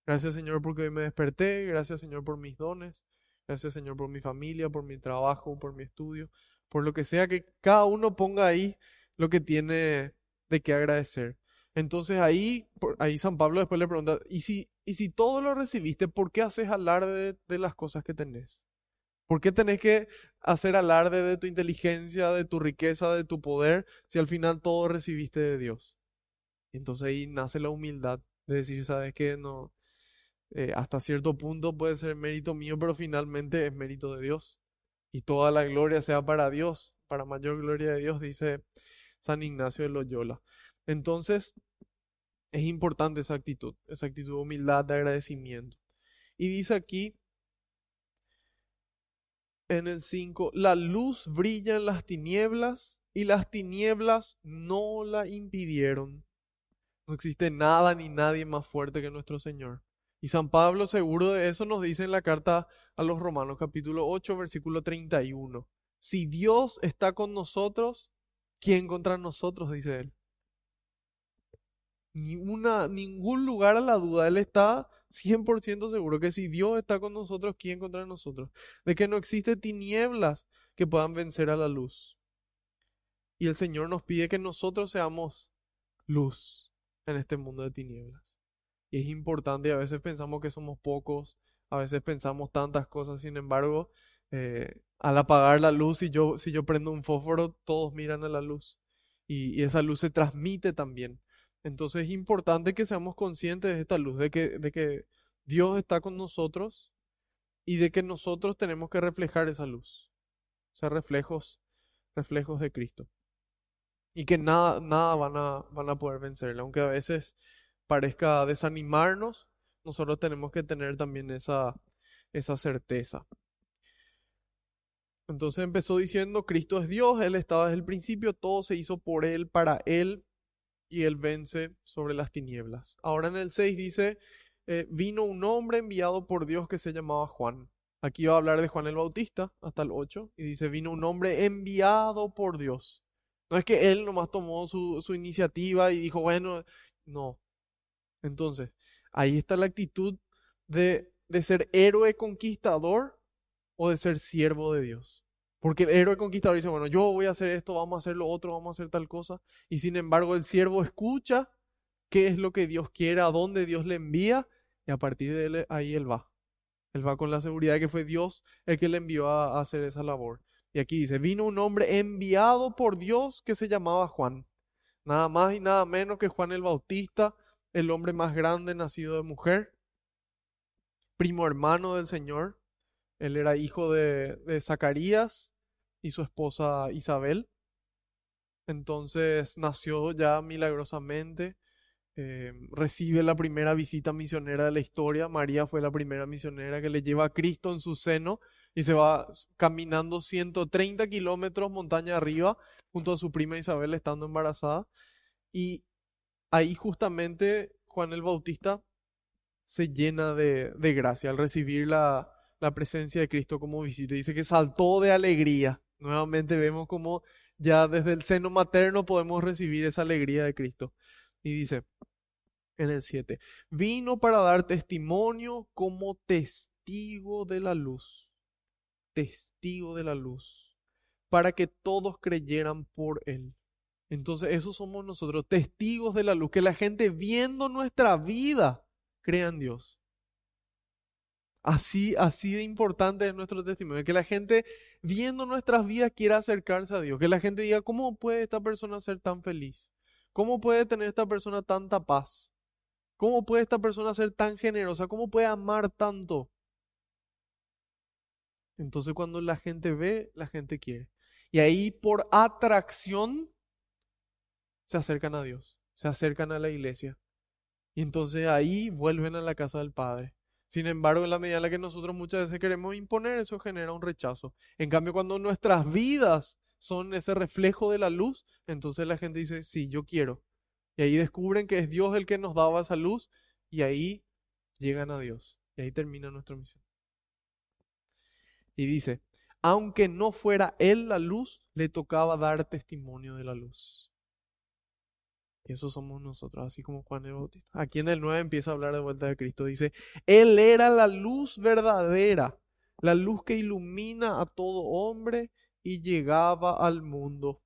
Gracias Señor porque hoy me desperté. Gracias Señor por mis dones. Gracias Señor por mi familia, por mi trabajo, por mi estudio. Por lo que sea que cada uno ponga ahí lo que tiene de qué agradecer. Entonces ahí, ahí San Pablo después le pregunta, ¿y si, y si todo lo recibiste, ¿por qué haces alarde de las cosas que tenés? ¿Por qué tenés que hacer alarde de tu inteligencia, de tu riqueza, de tu poder, si al final todo recibiste de Dios? Entonces ahí nace la humildad de decir, ¿sabes qué? No, eh, hasta cierto punto puede ser mérito mío, pero finalmente es mérito de Dios. Y toda la gloria sea para Dios, para mayor gloria de Dios, dice San Ignacio de Loyola. Entonces, es importante esa actitud, esa actitud de humildad, de agradecimiento. Y dice aquí, en el 5, la luz brilla en las tinieblas y las tinieblas no la impidieron. No existe nada ni nadie más fuerte que nuestro Señor. Y San Pablo, seguro de eso, nos dice en la carta a los Romanos, capítulo 8, versículo 31. Si Dios está con nosotros, ¿quién contra nosotros? dice él. Ni una, ningún lugar a la duda. Él está 100% seguro que si Dios está con nosotros, ¿quién contra nosotros? De que no existe tinieblas que puedan vencer a la luz. Y el Señor nos pide que nosotros seamos luz en este mundo de tinieblas. Y es importante, a veces pensamos que somos pocos, a veces pensamos tantas cosas, sin embargo, eh, al apagar la luz, si yo, si yo prendo un fósforo, todos miran a la luz. Y, y, esa luz se transmite también. Entonces es importante que seamos conscientes de esta luz, de que, de que Dios está con nosotros y de que nosotros tenemos que reflejar esa luz. O sea, reflejos, reflejos de Cristo. Y que nada, nada van a, van a poder vencerla, aunque a veces parezca desanimarnos, nosotros tenemos que tener también esa, esa certeza. Entonces empezó diciendo, Cristo es Dios, Él estaba desde el principio, todo se hizo por Él, para Él, y Él vence sobre las tinieblas. Ahora en el 6 dice, eh, vino un hombre enviado por Dios que se llamaba Juan. Aquí va a hablar de Juan el Bautista hasta el 8 y dice, vino un hombre enviado por Dios. No es que él nomás tomó su, su iniciativa y dijo, bueno, no, entonces, ahí está la actitud de, de ser héroe conquistador o de ser siervo de Dios. Porque el héroe conquistador dice, bueno, yo voy a hacer esto, vamos a hacer lo otro, vamos a hacer tal cosa. Y sin embargo, el siervo escucha qué es lo que Dios quiere, a dónde Dios le envía, y a partir de él, ahí él va. Él va con la seguridad de que fue Dios el que le envió a hacer esa labor. Y aquí dice, vino un hombre enviado por Dios que se llamaba Juan. Nada más y nada menos que Juan el Bautista, el hombre más grande nacido de mujer, primo hermano del Señor. Él era hijo de, de Zacarías y su esposa Isabel. Entonces nació ya milagrosamente, eh, recibe la primera visita misionera de la historia. María fue la primera misionera que le lleva a Cristo en su seno y se va caminando 130 kilómetros montaña arriba junto a su prima Isabel estando embarazada. Y ahí justamente Juan el Bautista se llena de, gracia al recibir la, la, presencia de Cristo como visita. Dice que saltó de alegría. Nuevamente vemos como ya desde el seno materno podemos recibir esa alegría de Cristo. Y dice en el 7, vino para dar testimonio como testigo de la luz. Testigo de la luz. Para que todos creyeran por él. Entonces, esos somos nosotros, testigos de la luz, que la gente viendo nuestra vida crea en Dios. Así, así de importante es nuestro testimonio, que la gente viendo nuestras vidas quiera acercarse a Dios, que la gente diga, ¿cómo puede esta persona ser tan feliz? ¿Cómo puede tener esta persona tanta paz? ¿Cómo puede esta persona ser tan generosa? ¿Cómo puede amar tanto? Entonces cuando la gente ve, la gente quiere. Y ahí por atracción se acercan a Dios, se acercan a la iglesia. Y entonces ahí vuelven a la casa del Padre. Sin embargo, en la medida en la que nosotros muchas veces queremos imponer, eso genera un rechazo. En cambio, cuando nuestras vidas son ese reflejo de la luz, entonces la gente dice, sí, yo quiero. Y ahí descubren que es Dios el que nos daba esa luz y ahí llegan a Dios. Y ahí termina nuestra misión. Y dice, aunque no fuera Él la luz, le tocaba dar testimonio de la luz. Eso somos nosotros, así como Juan el Bautista. Aquí en el 9 empieza a hablar de vuelta de Cristo. Dice, Él era la luz verdadera, la luz que ilumina a todo hombre y llegaba al mundo.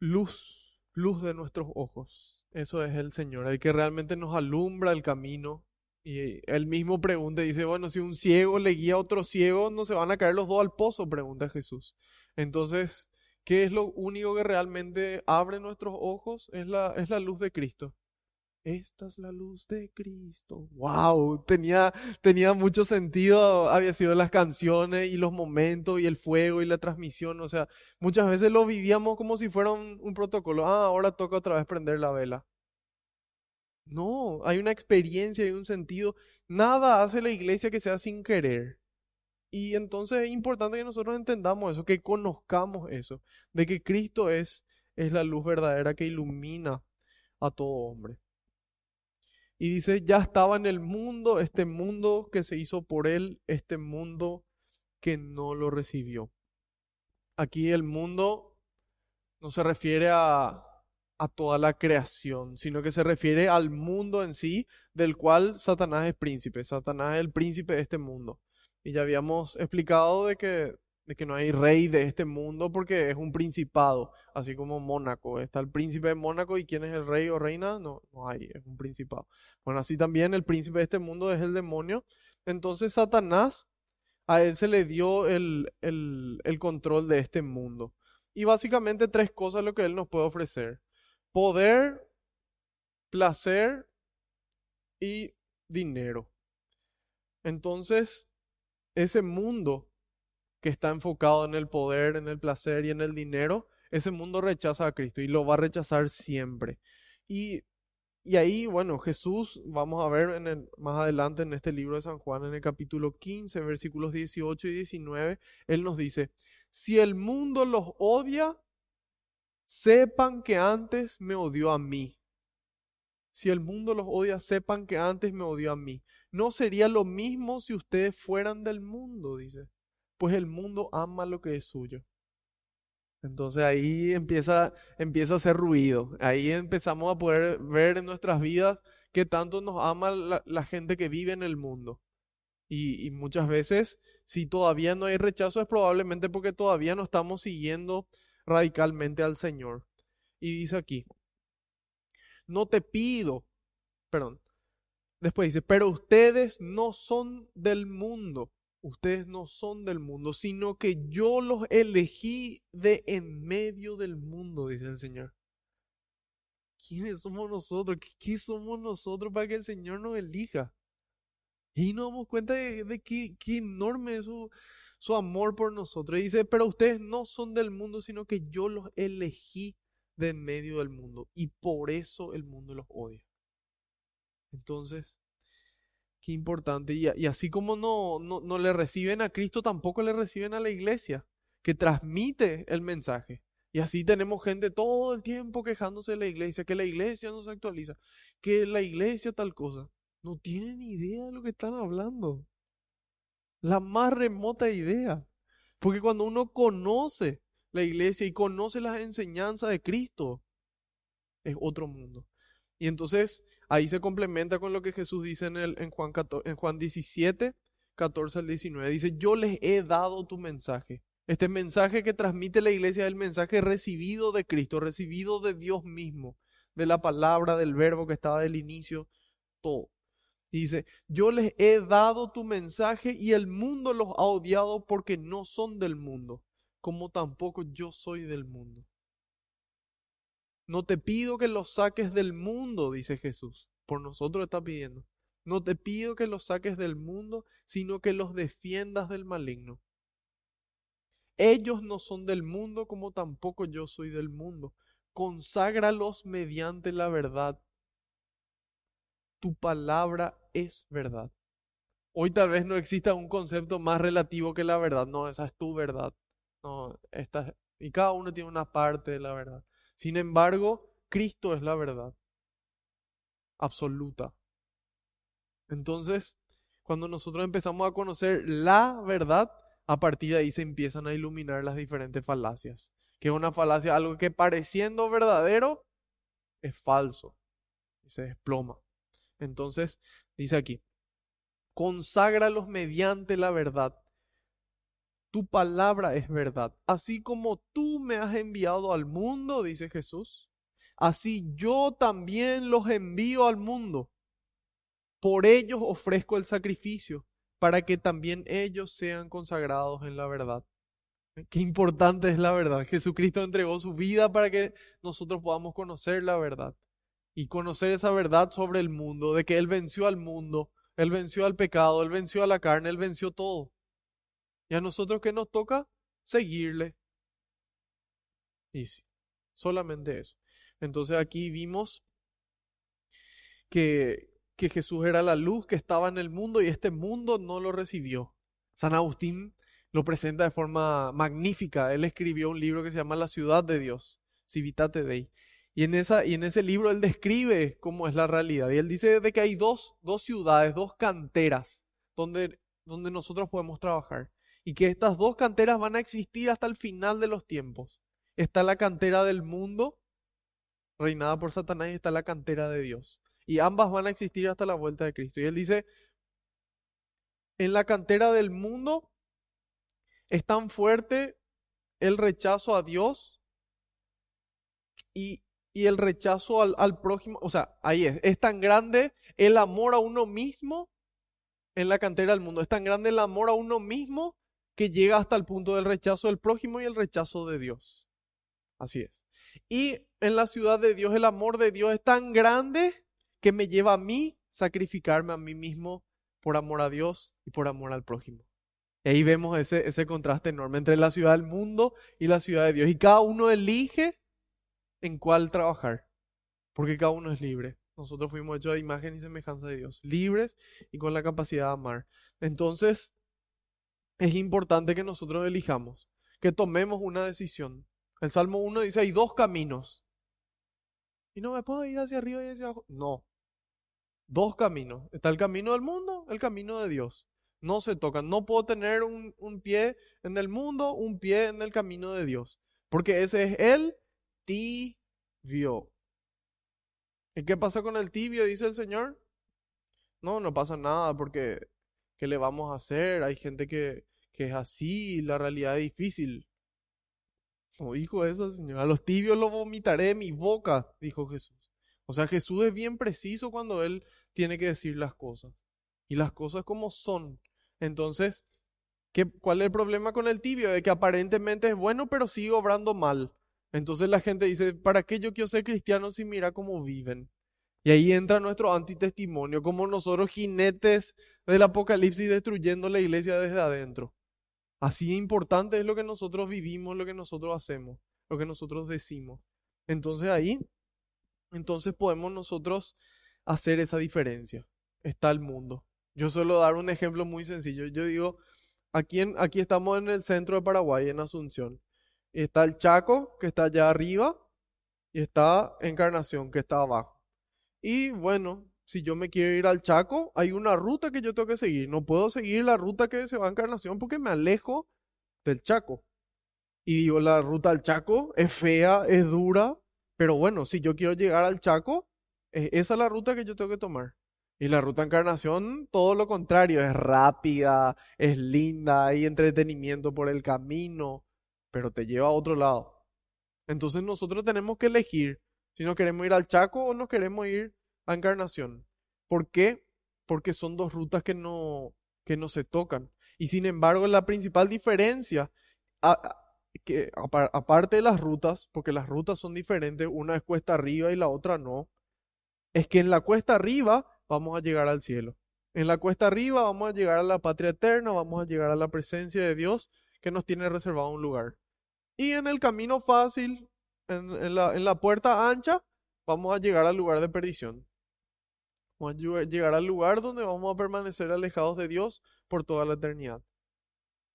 Luz, luz de nuestros ojos. Eso es el Señor, el que realmente nos alumbra el camino. Y él mismo pregunta, dice, bueno, si un ciego le guía a otro ciego, ¿no se van a caer los dos al pozo? Pregunta Jesús. Entonces, ¿qué es lo único que realmente abre nuestros ojos? Es la, es la luz de Cristo. Esta es la luz de Cristo. ¡Wow! Tenía, tenía mucho sentido, había sido las canciones y los momentos y el fuego y la transmisión. O sea, muchas veces lo vivíamos como si fuera un, un protocolo. Ah, ahora toca otra vez prender la vela. No, hay una experiencia y un sentido. Nada hace la iglesia que sea sin querer. Y entonces es importante que nosotros entendamos eso, que conozcamos eso, de que Cristo es, es la luz verdadera que ilumina a todo hombre. Y dice, ya estaba en el mundo, este mundo que se hizo por él, este mundo que no lo recibió. Aquí el mundo no se refiere a, a toda la creación, sino que se refiere al mundo en sí, del cual Satanás es príncipe. Satanás es el príncipe de este mundo. Y ya habíamos explicado de que, de que no hay rey de este mundo porque es un principado, así como Mónaco. Está el príncipe de Mónaco y quién es el rey o reina, no, no hay, es un principado. Bueno, así también el príncipe de este mundo es el demonio. Entonces Satanás, a él se le dio el, el, el control de este mundo. Y básicamente tres cosas lo que él nos puede ofrecer. Poder, placer y dinero. Entonces, ese mundo que está enfocado en el poder, en el placer y en el dinero, ese mundo rechaza a Cristo y lo va a rechazar siempre. Y, y ahí, bueno, Jesús, vamos a ver más adelante en este libro de San Juan, en el capítulo 15, versículos 18 y 19, Él nos dice, si el mundo los odia, sepan que antes me odió a mí. Si el mundo los odia, sepan que antes me odió a mí. No sería lo mismo si ustedes fueran del mundo, dice. Pues el mundo ama lo que es suyo. Entonces ahí empieza, empieza a hacer ruido. Ahí empezamos a poder ver en nuestras vidas qué tanto nos ama la, gente que vive en el mundo. Y, y, muchas veces, si todavía no hay rechazo, es probablemente porque todavía no estamos siguiendo radicalmente al Señor. Y dice aquí, no te pido, perdón, Después dice, pero ustedes no son del mundo, ustedes no son del mundo, sino que yo los elegí de en medio del mundo, dice el Señor. ¿Quiénes somos nosotros? ¿Qué, somos nosotros para que el Señor nos elija? Y nos damos cuenta de, qué, enorme es su, su amor por nosotros. Y dice, pero ustedes no son del mundo, sino que yo los elegí de en medio del mundo. Y por eso el mundo los odia. Entonces, qué importante. Y, así como no, no, no le reciben a Cristo, tampoco le reciben a la iglesia, que transmite el mensaje. Y así tenemos gente todo el tiempo quejándose de la iglesia, que la iglesia no se actualiza, que la iglesia tal cosa. No tienen idea de lo que están hablando. La más remota idea. Porque cuando uno conoce la iglesia y conoce las enseñanzas de Cristo, es otro mundo. Y entonces ahí se complementa con lo que Jesús dice en, el, en, Juan, en Juan 17, 14 al 19. Dice, yo les he dado tu mensaje. Este mensaje que transmite la iglesia es el mensaje recibido de Cristo, recibido de Dios mismo, de la palabra, del verbo que estaba del inicio, todo. dice, yo les he dado tu mensaje y el mundo los ha odiado porque no son del mundo, como tampoco yo soy del mundo. No te pido que los saques del mundo, dice Jesús. Por nosotros está pidiendo. No te pido que los saques del mundo, sino que los defiendas del maligno. Ellos no son del mundo como tampoco yo soy del mundo. Conságralos mediante la verdad. Tu palabra es verdad. Hoy tal vez no exista un concepto más relativo que la verdad. No, esa es tu verdad. No, esta, y cada uno tiene una parte de la verdad. Sin embargo, Cristo es la verdad absoluta. Entonces, cuando nosotros empezamos a conocer la verdad, a partir de ahí se empiezan a iluminar las diferentes falacias que es una falacia, algo que pareciendo verdadero es falso y se desploma. Entonces, dice aquí, conságralos mediante la verdad. Tu palabra es verdad. Así como tú me has enviado al mundo, dice Jesús, así yo también los envío al mundo. Por ellos ofrezco el sacrificio, para que también ellos sean consagrados en la verdad. Qué importante es la verdad. Jesucristo entregó su vida para que nosotros podamos conocer la verdad y conocer esa verdad sobre el mundo, de que Él venció al mundo, Él venció al pecado, Él venció a la carne, Él venció todo. Y a nosotros que nos toca seguirle. Y sí, solamente eso. Entonces aquí vimos que, que Jesús era la luz que estaba en el mundo y este mundo no lo recibió. San Agustín lo presenta de forma magnífica. Él escribió un libro que se llama La ciudad de Dios, Civitate Dei. Y en, esa, y en ese libro él describe cómo es la realidad. Y él dice de que hay dos, dos ciudades, dos canteras donde, donde nosotros podemos trabajar. Y que estas dos canteras van a existir hasta el final de los tiempos. Está la cantera del mundo, reinada por Satanás, y está la cantera de Dios. Y ambas van a existir hasta la vuelta de Cristo. Y él dice, en la cantera del mundo es tan fuerte el rechazo a Dios y, el rechazo al, al, prójimo. O sea, ahí es. Es tan grande el amor a uno mismo en la cantera del mundo. Es tan grande el amor a uno mismo que llega hasta el punto del rechazo del prójimo y el rechazo de Dios. Así es. Y en la ciudad de Dios el amor de Dios es tan grande que me lleva a mí sacrificarme a mí mismo por amor a Dios y por amor al prójimo. Y ahí vemos ese, ese contraste enorme entre la ciudad del mundo y la ciudad de Dios. Y cada uno elige en cuál trabajar, porque cada uno es libre. Nosotros fuimos hechos de imagen y semejanza de Dios, libres y con la capacidad de amar. Entonces, es importante que nosotros elijamos, que tomemos una decisión. El Salmo 1 dice, hay dos caminos. Y no me puedo ir hacia arriba y hacia abajo. No. Dos caminos. Está el camino del mundo, el camino de Dios no se tocan. No puedo tener un, pie en el mundo, un pie en el camino de Dios, porque ese es el tibio. ¿Y qué pasa con el tibio? Dice el Señor. No, no pasa nada, porque ¿qué le vamos a hacer? Hay gente que, que es así, la realidad es difícil. No dijo eso Señor. A los tibios los vomitaré de mi boca, dijo Jesús. O sea, Jesús es bien preciso cuando Él tiene que decir las cosas. Y las cosas como son. Entonces, ¿qué, ¿cuál es el problema con el tibio? De que aparentemente es bueno, pero sigue obrando mal. Entonces la gente dice, ¿para qué yo quiero ser cristiano si mira cómo viven? Y ahí entra nuestro antitestimonio, como nosotros jinetes del apocalipsis destruyendo la iglesia desde adentro. Así importante es lo que nosotros vivimos, lo que nosotros hacemos, lo que nosotros decimos. Entonces ahí, entonces podemos nosotros hacer esa diferencia. Está el mundo. Yo suelo dar un ejemplo muy sencillo. Yo digo, aquí, aquí estamos en el centro de Paraguay, en Asunción. está el Chaco, que está allá arriba, y está Encarnación, que está abajo. Y bueno, si yo me quiero ir al Chaco, hay una ruta que yo tengo que seguir. No puedo seguir la ruta que se va a Encarnación porque me alejo del Chaco. Y digo, la ruta al Chaco es fea, es dura, pero bueno, si yo quiero llegar al Chaco, esa es la ruta que yo tengo que tomar. Y la ruta Encarnación, todo lo contrario, es rápida, es linda, hay entretenimiento por el camino, pero te lleva a otro lado. Entonces nosotros tenemos que elegir si no queremos ir al Chaco o no queremos ir a Encarnación. ¿Por qué? Porque son dos rutas que no, que no se tocan. Y sin embargo, la principal diferencia, que aparte de las rutas, porque las rutas son diferentes, una es cuesta arriba y la otra no, es que en la cuesta arriba vamos a llegar al cielo. En la cuesta arriba vamos a llegar a la patria eterna, vamos a llegar a la presencia de Dios que nos tiene reservado un lugar. Y en el camino fácil, en, la, puerta ancha, vamos a llegar al lugar de perdición. Vamos a llegar al lugar donde vamos a permanecer alejados de Dios por toda la eternidad.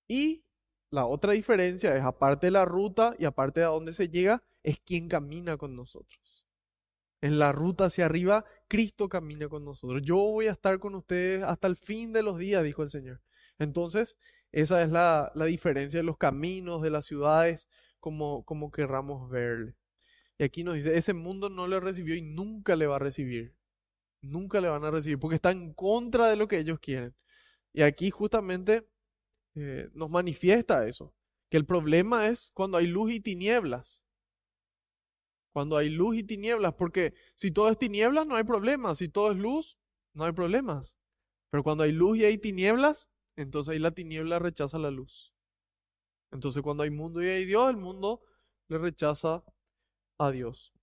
Y la otra diferencia es, aparte de la ruta y aparte de a dónde se llega, es quién camina con nosotros. En la ruta hacia arriba Cristo camina con nosotros. Yo voy a estar con ustedes hasta el fin de los días, dijo el Señor. Entonces, esa es la, diferencia de los caminos, de las ciudades. Como, como querramos verle. Y aquí nos dice, ese mundo no le recibió y nunca le va a recibir. Nunca le van a recibir porque está en contra de lo que ellos quieren. Y aquí justamente eh, nos manifiesta eso, que el problema es cuando hay luz y tinieblas. Cuando hay luz y tinieblas, porque si todo es tinieblas no hay problema, si todo es luz no hay problemas. Pero cuando hay luz y hay tinieblas, entonces ahí la tiniebla rechaza la luz. Entonces cuando hay mundo y hay Dios, el mundo le rechaza a Dios.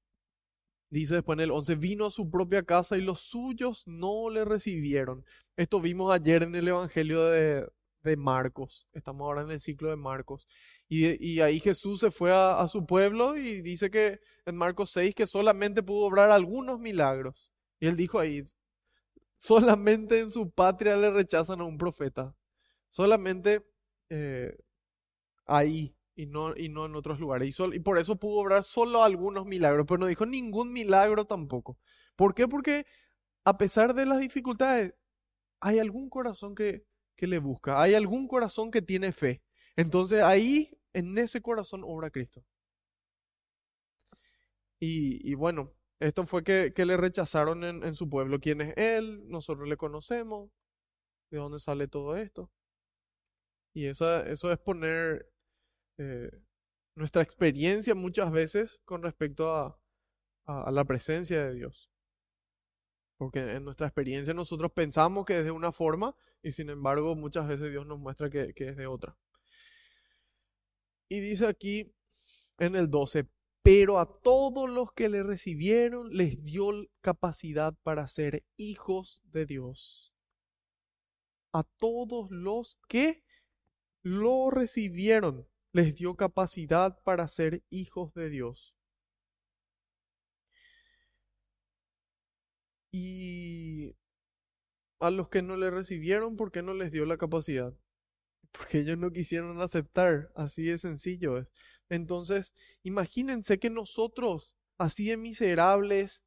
Dice después en el 11, vino a su propia casa y los suyos no le recibieron. Esto vimos ayer en el Evangelio de, de Marcos. Estamos ahora en el ciclo de Marcos. Y, ahí Jesús se fue a, a, su pueblo y dice que en Marcos 6 que solamente pudo obrar algunos milagros. Y él dijo ahí, solamente en su patria le rechazan a un profeta. Solamente eh, ahí y no, y no en otros lugares. Y, y por eso pudo obrar solo algunos milagros, pero no dijo ningún milagro tampoco. ¿Por qué? Porque a pesar de las dificultades, hay algún corazón que, que le busca, hay algún corazón que tiene fe. Entonces ahí, en ese corazón, obra Cristo. Y, bueno, esto fue que, que le rechazaron en, en, su pueblo. ¿Quién es él? Nosotros le conocemos. ¿De dónde sale todo esto? Y eso, eso es poner eh, nuestra experiencia muchas veces con respecto a, la presencia de Dios. Porque en nuestra experiencia nosotros pensamos que es de una forma y sin embargo muchas veces Dios nos muestra que, que es de otra. Y dice aquí en el 12, pero a todos los que le recibieron les dio capacidad para ser hijos de Dios. A todos los que lo recibieron les dio capacidad para ser hijos de Dios. Y a los que no le recibieron, ¿por qué no les dio la capacidad? Porque ellos no quisieron aceptar, así de sencillo es. Entonces, imagínense que nosotros, así de miserables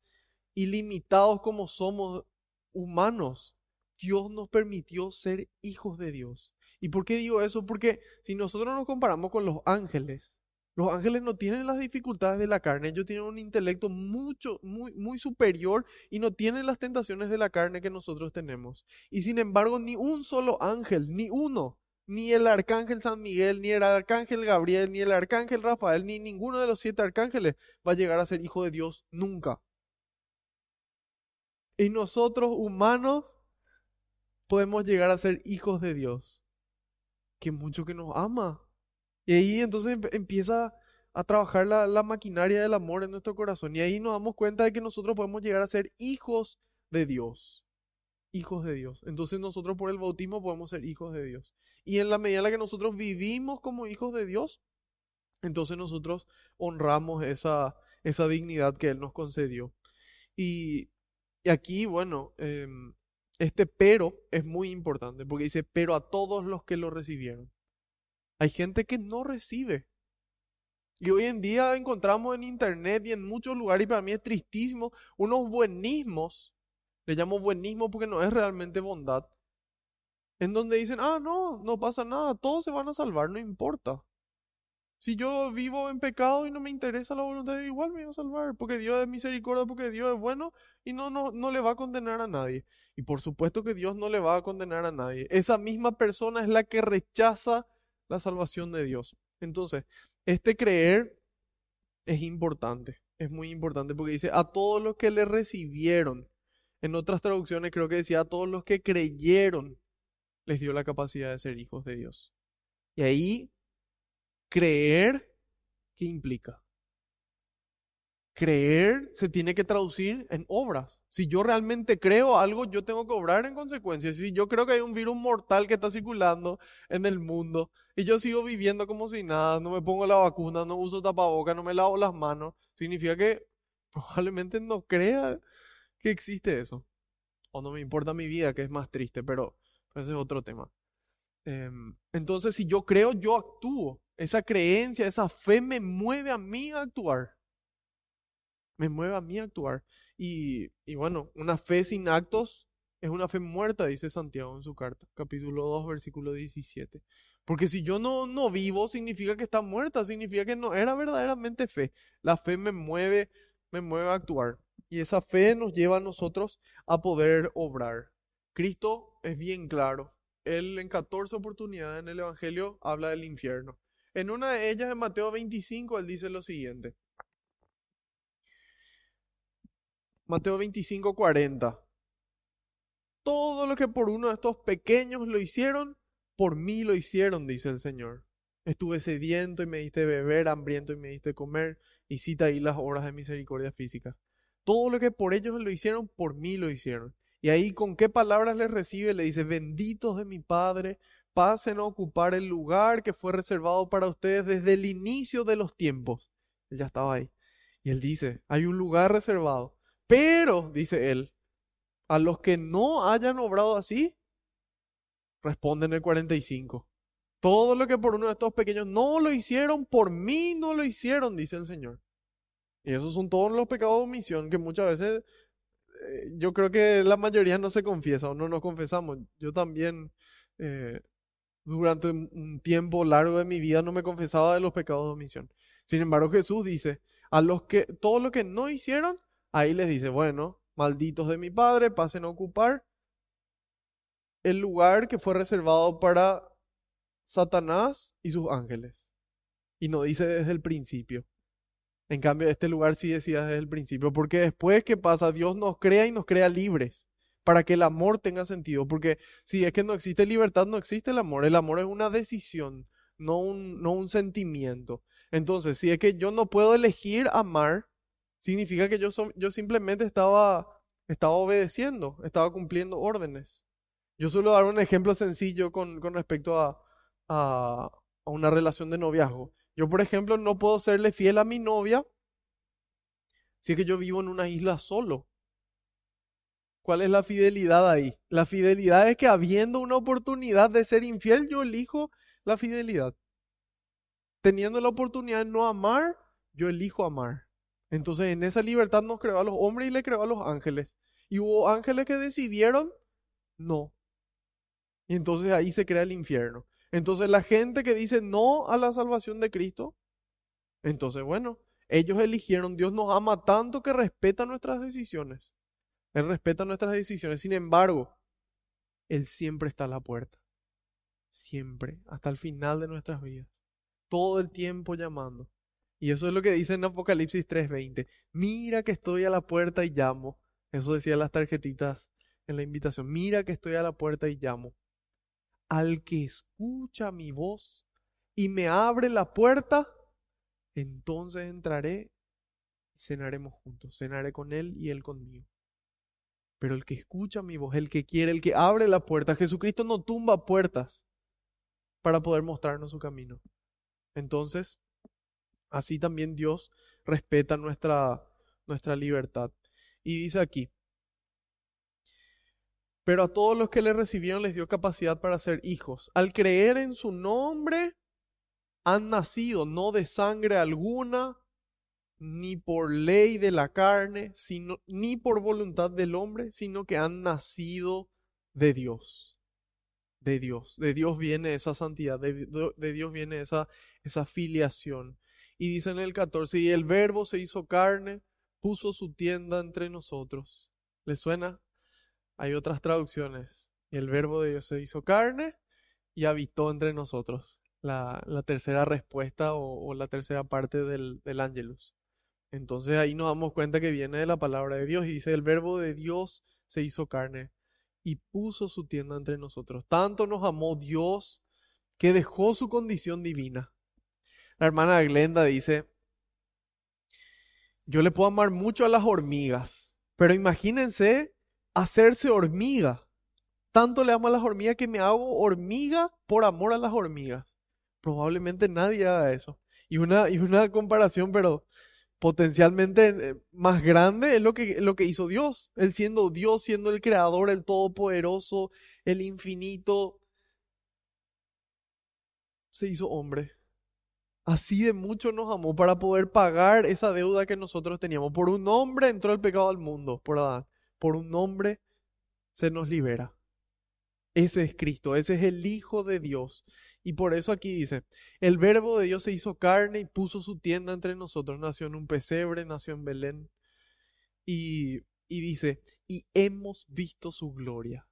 y limitados como somos humanos, Dios nos permitió ser hijos de Dios. ¿Y por qué digo eso? Porque si nosotros nos comparamos con los ángeles, los ángeles no tienen las dificultades de la carne, ellos tienen un intelecto mucho, muy, muy superior y no tienen las tentaciones de la carne que nosotros tenemos. Y sin embargo, ni un solo ángel, ni uno, ni el arcángel San Miguel, ni el arcángel Gabriel, ni el arcángel Rafael, ni ninguno de los siete arcángeles va a llegar a ser hijo de Dios nunca. Y nosotros humanos podemos llegar a ser hijos de Dios, que mucho que nos ama. Y ahí entonces empieza a trabajar la, la maquinaria del amor en nuestro corazón. Y ahí nos damos cuenta de que nosotros podemos llegar a ser hijos de Dios hijos de Dios. Entonces nosotros por el bautismo podemos ser hijos de Dios. Y en la medida en la que nosotros vivimos como hijos de Dios, entonces nosotros honramos esa, esa dignidad que Él nos concedió. Y, aquí, bueno, em, este pero es muy importante, porque dice, pero a todos los que lo recibieron. Hay gente que no recibe. Y hoy en día encontramos en internet y en muchos lugares, y para mí es tristísimo, unos buenismos le llamo buenismo porque no es realmente bondad. En donde dicen, ah, no, no pasa nada, todos se van a salvar, no importa. Si yo vivo en pecado y no me interesa la voluntad de Dios, igual me voy a salvar, porque Dios es misericordia, porque Dios es bueno y no, no, no le va a condenar a nadie. Y por supuesto que Dios no le va a condenar a nadie. Esa misma persona es la que rechaza la salvación de Dios. Entonces, este creer es importante, es muy importante porque dice, a todos los que le recibieron, en otras traducciones creo que decía a todos los que creyeron les dio la capacidad de ser hijos de Dios. Y ahí, creer, ¿qué implica? Creer se tiene que traducir en obras. Si yo realmente creo algo, yo tengo que obrar en consecuencia. Si yo creo que hay un virus mortal que está circulando en el mundo y yo sigo viviendo como si nada, no me pongo la vacuna, no uso tapabocas, no me lavo las manos, significa que probablemente no crea que existe eso. O no me importa mi vida, que es más triste, pero ese es otro tema. Em, entonces, si yo creo, yo actúo. Esa creencia, esa fe me mueve a mí a actuar. Me mueve a mí a actuar. Y, y bueno, una fe sin actos es una fe muerta, dice Santiago en su carta, capítulo 2, versículo 17. Porque si yo no, no vivo, significa que está muerta, significa que no era verdaderamente fe. La fe me mueve, me mueve a actuar. Y esa fe nos lleva a nosotros a poder obrar. Cristo es bien claro. Él en 14 oportunidades en el Evangelio habla del infierno. En una de ellas, en Mateo 25, él dice lo siguiente. Mateo 25, 40. Todo lo que por uno de estos pequeños lo hicieron, por mí lo hicieron, dice el Señor. Estuve sediento y me diste beber, hambriento y me diste comer, y cita ahí las obras de misericordia física. Todo lo que por ellos lo hicieron, por mí lo hicieron. Y ahí con qué palabras les recibe, le dice, benditos de mi Padre, pasen a ocupar el lugar que fue reservado para ustedes desde el inicio de los tiempos. Él ya estaba ahí. Y él dice, hay un lugar reservado. Pero, dice él, a los que no hayan obrado así, responden el 45. Todo lo que por uno de estos pequeños no lo hicieron, por mí no lo hicieron, dice el Señor. Y esos son todos los pecados de omisión que muchas veces eh, yo creo que la mayoría no se confiesa o no nos confesamos. Yo también eh, durante un tiempo largo de mi vida no me confesaba de los pecados de omisión. Sin embargo, Jesús dice, a los que todo lo que no hicieron, ahí les dice, bueno, malditos de mi Padre, pasen a ocupar el lugar que fue reservado para Satanás y sus ángeles. Y no dice desde el principio. En cambio, este lugar sí decía desde el principio, porque después que pasa, Dios nos crea y nos crea libres, para que el amor tenga sentido, porque si es que no existe libertad, no existe el amor. El amor es una decisión, no un, no un sentimiento. Entonces, si es que yo no puedo elegir amar, significa que yo, yo simplemente estaba, estaba obedeciendo, estaba cumpliendo órdenes. Yo suelo dar un ejemplo sencillo con, con respecto a, a, una relación de noviazgo. Yo, por ejemplo, no puedo serle fiel a mi novia si es que yo vivo en una isla solo. ¿Cuál es la fidelidad ahí? La fidelidad es que habiendo una oportunidad de ser infiel, yo elijo la fidelidad. Teniendo la oportunidad de no amar, yo elijo amar. Entonces en esa libertad nos creó a los hombres y le creó a los ángeles. Y hubo ángeles que decidieron no. Y entonces ahí se crea el infierno. Entonces la gente que dice no a la salvación de Cristo, entonces bueno, ellos eligieron, Dios nos ama tanto que respeta nuestras decisiones. Él respeta nuestras decisiones. Sin embargo, Él siempre está a la puerta. Siempre, hasta el final de nuestras vidas. Todo el tiempo llamando. Y eso es lo que dice en Apocalipsis 3:20. Mira que estoy a la puerta y llamo. Eso decía las tarjetitas en la invitación. Mira que estoy a la puerta y llamo al que escucha mi voz y me abre la puerta, entonces entraré y cenaremos juntos. Cenaré con él y él conmigo. Pero el que escucha mi voz, el que quiere, el que abre la puerta, Jesucristo no tumba puertas para poder mostrarnos su camino. Entonces, así también Dios respeta nuestra, nuestra libertad. Y dice aquí, pero a todos los que le recibieron les dio capacidad para ser hijos. Al creer en su nombre, han nacido no de sangre alguna, ni por ley de la carne, sino, ni por voluntad del hombre, sino que han nacido de Dios. De Dios. De Dios viene esa santidad, de, Dios viene esa, esa filiación. Y dice en el 14, y el verbo se hizo carne, puso su tienda entre nosotros. ¿Le suena? Hay otras traducciones. El verbo de Dios se hizo carne y habitó entre nosotros. La, tercera respuesta o, la tercera parte del, del ángelus. Entonces ahí nos damos cuenta que viene de la palabra de Dios y dice, el verbo de Dios se hizo carne y puso su tienda entre nosotros. Tanto nos amó Dios que dejó su condición divina. La hermana Glenda dice, yo le puedo amar mucho a las hormigas, pero imagínense hacerse hormiga. Tanto le amo a las hormigas que me hago hormiga por amor a las hormigas. Probablemente nadie haga eso. Y una, y una comparación, pero potencialmente eh, más grande es lo que, lo que hizo Dios. Él siendo Dios, siendo el creador, el todopoderoso, el infinito, se hizo hombre. Así de mucho nos amó para poder pagar esa deuda que nosotros teníamos. Por un hombre entró el pecado al mundo, por Adán por un nombre se nos libera. Ese es Cristo, ese es el Hijo de Dios. Y por eso aquí dice, el verbo de Dios se hizo carne y puso su tienda entre nosotros, nació en un pesebre, nació en Belén. Y, y dice, y hemos visto su gloria.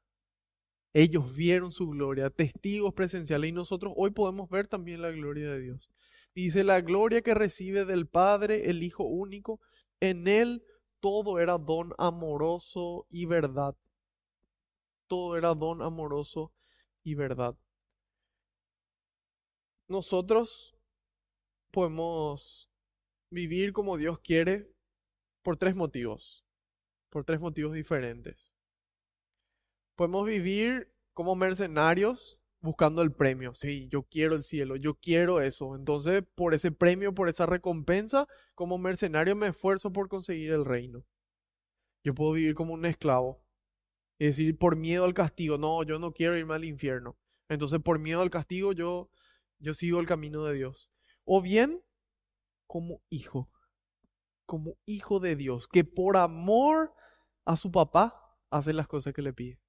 Ellos vieron su gloria, testigos presenciales, y nosotros hoy podemos ver también la gloria de Dios. Dice, la gloria que recibe del Padre, el Hijo único, en él todo era don amoroso y verdad. Todo era don amoroso y verdad. Nosotros podemos vivir como Dios quiere por tres motivos, por tres motivos diferentes. Podemos vivir como mercenarios buscando el premio. Sí, yo quiero el cielo, yo quiero eso. Entonces, por ese premio, por esa recompensa, como mercenario me esfuerzo por conseguir el reino. Yo puedo vivir como un esclavo. Es decir, por miedo al castigo, no, yo no quiero irme al infierno. Entonces, por miedo al castigo, yo, yo sigo el camino de Dios. O bien, como hijo, como hijo de Dios, que por amor a su papá hace las cosas que le pide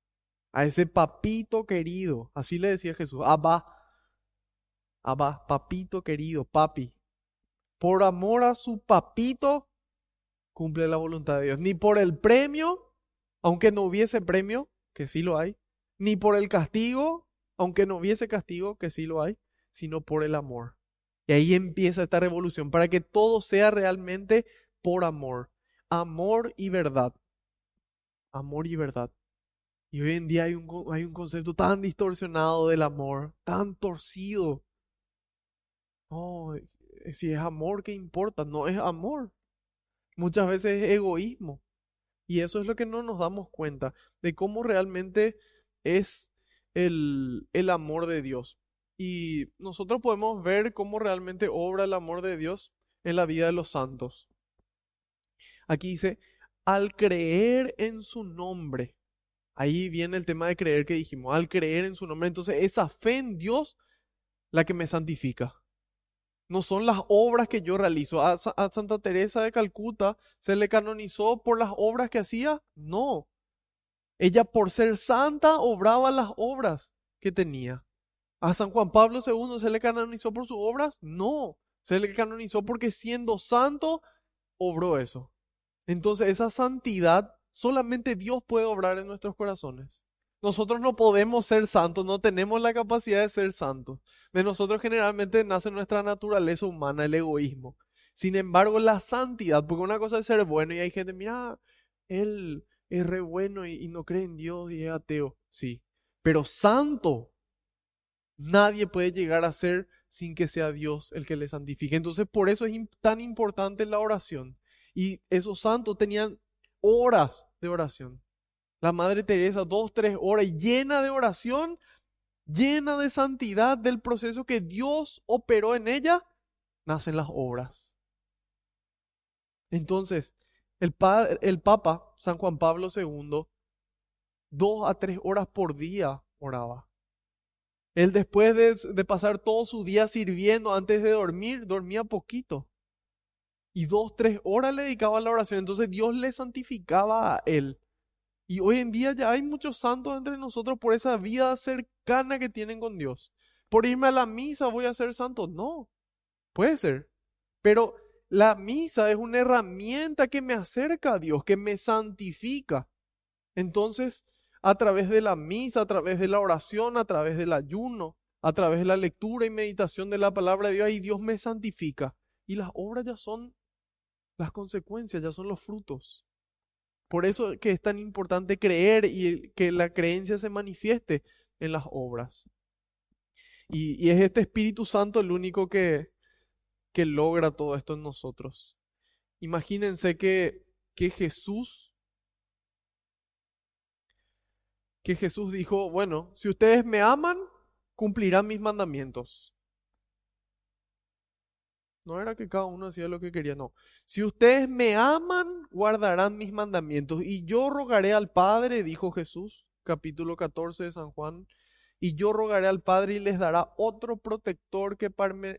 a ese papito querido. Así le decía Jesús, Abba, Abba, papito querido, papi. Por amor a su papito, cumple la voluntad de Dios. Ni por el premio, aunque no hubiese premio, que sí lo hay, ni por el castigo, aunque no hubiese castigo, que sí lo hay, sino por el amor. Y ahí empieza esta revolución, para que todo sea realmente por amor. Amor y verdad. Amor y verdad. Y hoy en día hay un, hay un concepto tan distorsionado del amor, tan torcido. No, eh, si es amor, ¿qué importa? No es amor. Muchas veces es egoísmo. Y eso es lo que no nos damos cuenta de cómo realmente es el, el amor de Dios. Y nosotros podemos ver cómo realmente obra el amor de Dios en la vida de los santos. Aquí dice, al creer en su nombre, Ahí viene el tema de creer que dijimos, al creer en su nombre, entonces esa fe en Dios la que me santifica. No son las obras que yo realizo. A, Santa Teresa de Calcuta se le canonizó por las obras que hacía. No. Ella por ser santa obraba las obras que tenía. A San Juan Pablo II se le canonizó por sus obras. No. Se le canonizó porque siendo santo obró eso. Entonces esa santidad Solamente Dios puede obrar en nuestros corazones. Nosotros no podemos ser santos, no tenemos la capacidad de ser santos. De nosotros generalmente nace nuestra naturaleza humana, el egoísmo. Sin embargo, la santidad, porque una cosa es ser bueno y hay gente, mira, él es re bueno y, y no cree en Dios y es ateo. Sí, pero santo, nadie puede llegar a ser sin que sea Dios el que le santifique. Entonces, por eso es tan importante la oración. Y esos santos tenían horas de oración. La Madre Teresa, dos, tres horas, llena de oración, llena de santidad del proceso que Dios operó en ella, nacen las obras. Entonces, el, el Papa, San Juan Pablo II, dos a tres horas por día oraba. Él después de, pasar todo su día sirviendo antes de dormir, dormía poquito y dos, tres horas le dedicaba a la oración. Entonces Dios le santificaba a él. Y hoy en día ya hay muchos santos entre nosotros por esa vida cercana que tienen con Dios. Por irme a la misa voy a ser santo. No, puede ser. Pero la misa es una herramienta que me acerca a Dios, que me santifica. Entonces, a través de la misa, a través de la oración, a través del ayuno, a través de la lectura y meditación de la palabra de Dios, ahí Dios me santifica. Y las obras ya son las consecuencias, ya son los frutos. Por eso que es tan importante creer y que la creencia se manifieste en las obras. Y, es este Espíritu Santo el único que, que logra todo esto en nosotros. Imagínense que, que Jesús, que Jesús dijo, bueno, si ustedes me aman, cumplirán mis mandamientos. No era que cada uno hacía lo que quería, no. Si ustedes me aman, guardarán mis mandamientos. Y yo rogaré al Padre, dijo Jesús, capítulo 14 de San Juan, y yo rogaré al Padre y les dará otro protector que,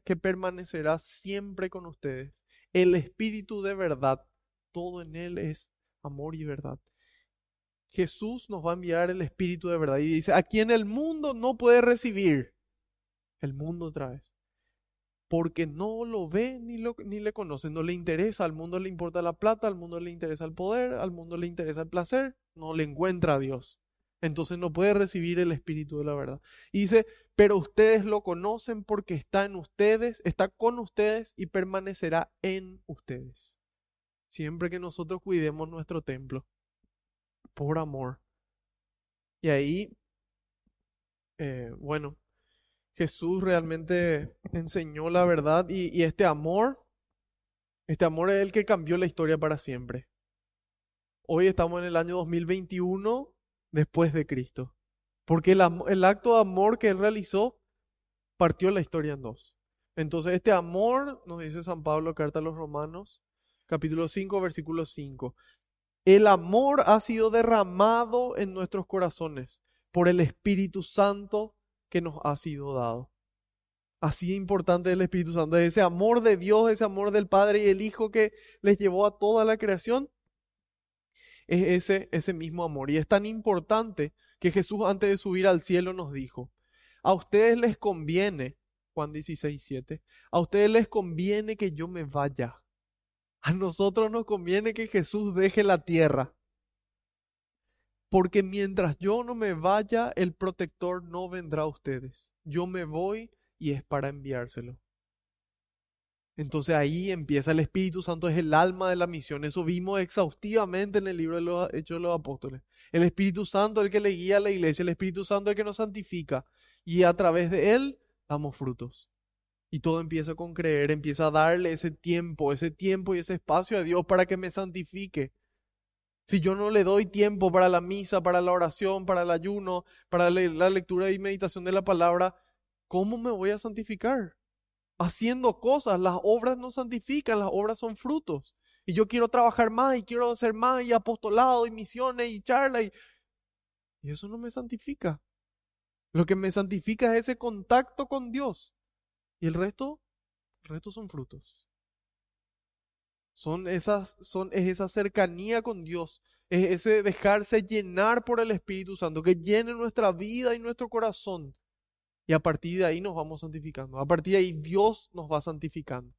que permanecerá siempre con ustedes. El Espíritu de verdad. Todo en él es amor y verdad. Jesús nos va a enviar el Espíritu de verdad. Y dice, aquí en el mundo no puede recibir. El mundo otra vez. Porque no lo ve ni, lo, ni le conoce, no le interesa. Al mundo le importa la plata, al mundo le interesa el poder, al mundo le interesa el placer, no le encuentra a Dios. Entonces no puede recibir el Espíritu de la verdad. Y dice, pero ustedes lo conocen porque está en ustedes, está con ustedes y permanecerá en ustedes. Siempre que nosotros cuidemos nuestro templo, por amor. Y ahí, eh, bueno, Jesús realmente enseñó la verdad y, este amor, este amor es el que cambió la historia para siempre. Hoy estamos en el año 2021 después de Cristo. Porque el, el, acto de amor que él realizó partió la historia en dos. Entonces, este amor, nos dice San Pablo, carta a los Romanos, capítulo 5, versículo 5. El amor ha sido derramado en nuestros corazones por el Espíritu Santo que nos ha sido dado. Así importante el Espíritu Santo, ese amor de Dios, ese amor del Padre y el Hijo que les llevó a toda la creación, es ese, ese mismo amor. Y es tan importante que Jesús antes de subir al cielo nos dijo, a ustedes les conviene, Juan 16, 7, a ustedes les conviene que yo me vaya. A nosotros nos conviene que Jesús deje la tierra. Porque mientras yo no me vaya, el protector no vendrá a ustedes. Yo me voy y es para enviárselo. Entonces ahí empieza el Espíritu Santo, es el alma de la misión. Eso vimos exhaustivamente en el libro de los Hechos de los Apóstoles. El Espíritu Santo es el que le guía a la iglesia, el Espíritu Santo es el que nos santifica. Y a través de él damos frutos. Y todo empieza con creer, empieza a darle ese tiempo, ese tiempo y ese espacio a Dios para que me santifique. Si yo no le doy tiempo para la misa, para la oración, para el ayuno, para la lectura y meditación de la palabra, ¿cómo me voy a santificar? haciendo cosas. Las obras no santifican, las obras son frutos. Y yo quiero trabajar más y quiero hacer más y apostolado y misiones y charla y, y eso no me santifica. Lo que me santifica es ese contacto con Dios. Y el resto, el resto son frutos. Son esas, son, es esa cercanía con Dios, es ese dejarse llenar por el Espíritu Santo, que llene nuestra vida y nuestro corazón y a partir de ahí nos vamos santificando. A partir de ahí Dios nos va santificando.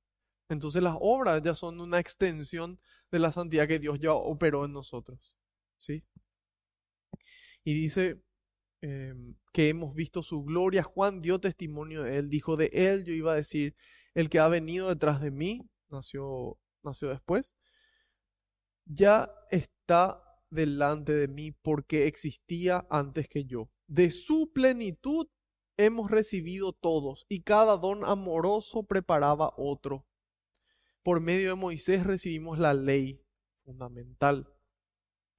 Entonces las obras ya son una extensión de la santidad que Dios ya operó en nosotros. ¿Sí? Y dice em, que hemos visto su gloria. Juan dio testimonio de él. Dijo de él, yo iba a decir, el que ha venido detrás de mí, nació, nació después, ya está delante de mí porque existía antes que yo. De su plenitud hemos recibido todos, y cada don amoroso preparaba otro. Por medio de Moisés recibimos la ley, fundamental.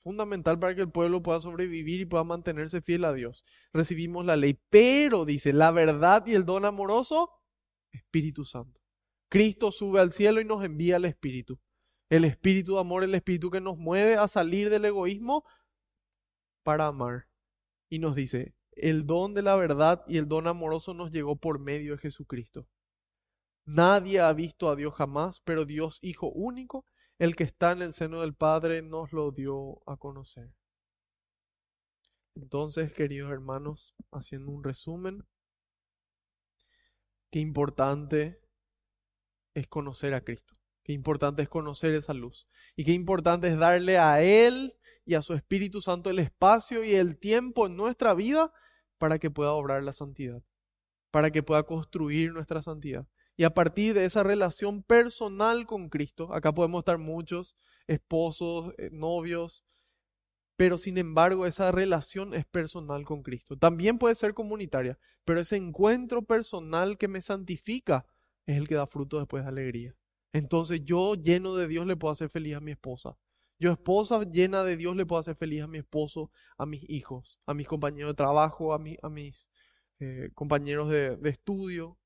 Fundamental para que el pueblo pueda sobrevivir y pueda mantenerse fiel a Dios. Recibimos la ley, pero dice, la verdad y el don amoroso, Espíritu Santo. Cristo sube al cielo y nos envía el Espíritu. El Espíritu de amor, el Espíritu que nos mueve a salir del egoísmo para amar. Y nos dice, el don de la verdad y el don amoroso nos llegó por medio de Jesucristo. Nadie ha visto a Dios jamás, pero Dios Hijo único, el que está en el seno del Padre, nos lo dio a conocer. Entonces, queridos hermanos, haciendo un resumen, qué importante es conocer a Cristo, qué importante es conocer esa luz y qué importante es darle a Él y a su Espíritu Santo el espacio y el tiempo en nuestra vida para que pueda obrar la santidad, para que pueda construir nuestra santidad. Y a partir de esa relación personal con Cristo, acá podemos estar muchos esposos, eh, novios, pero sin embargo esa relación es personal con Cristo. También puede ser comunitaria, pero ese encuentro personal que me santifica es el que da fruto después de alegría. Entonces yo lleno de Dios le puedo hacer feliz a mi esposa. Yo, esposa llena de Dios, le puedo hacer feliz a mi esposo, a mis hijos, a mis compañeros de trabajo, a, a mis eh, compañeros de, de estudio.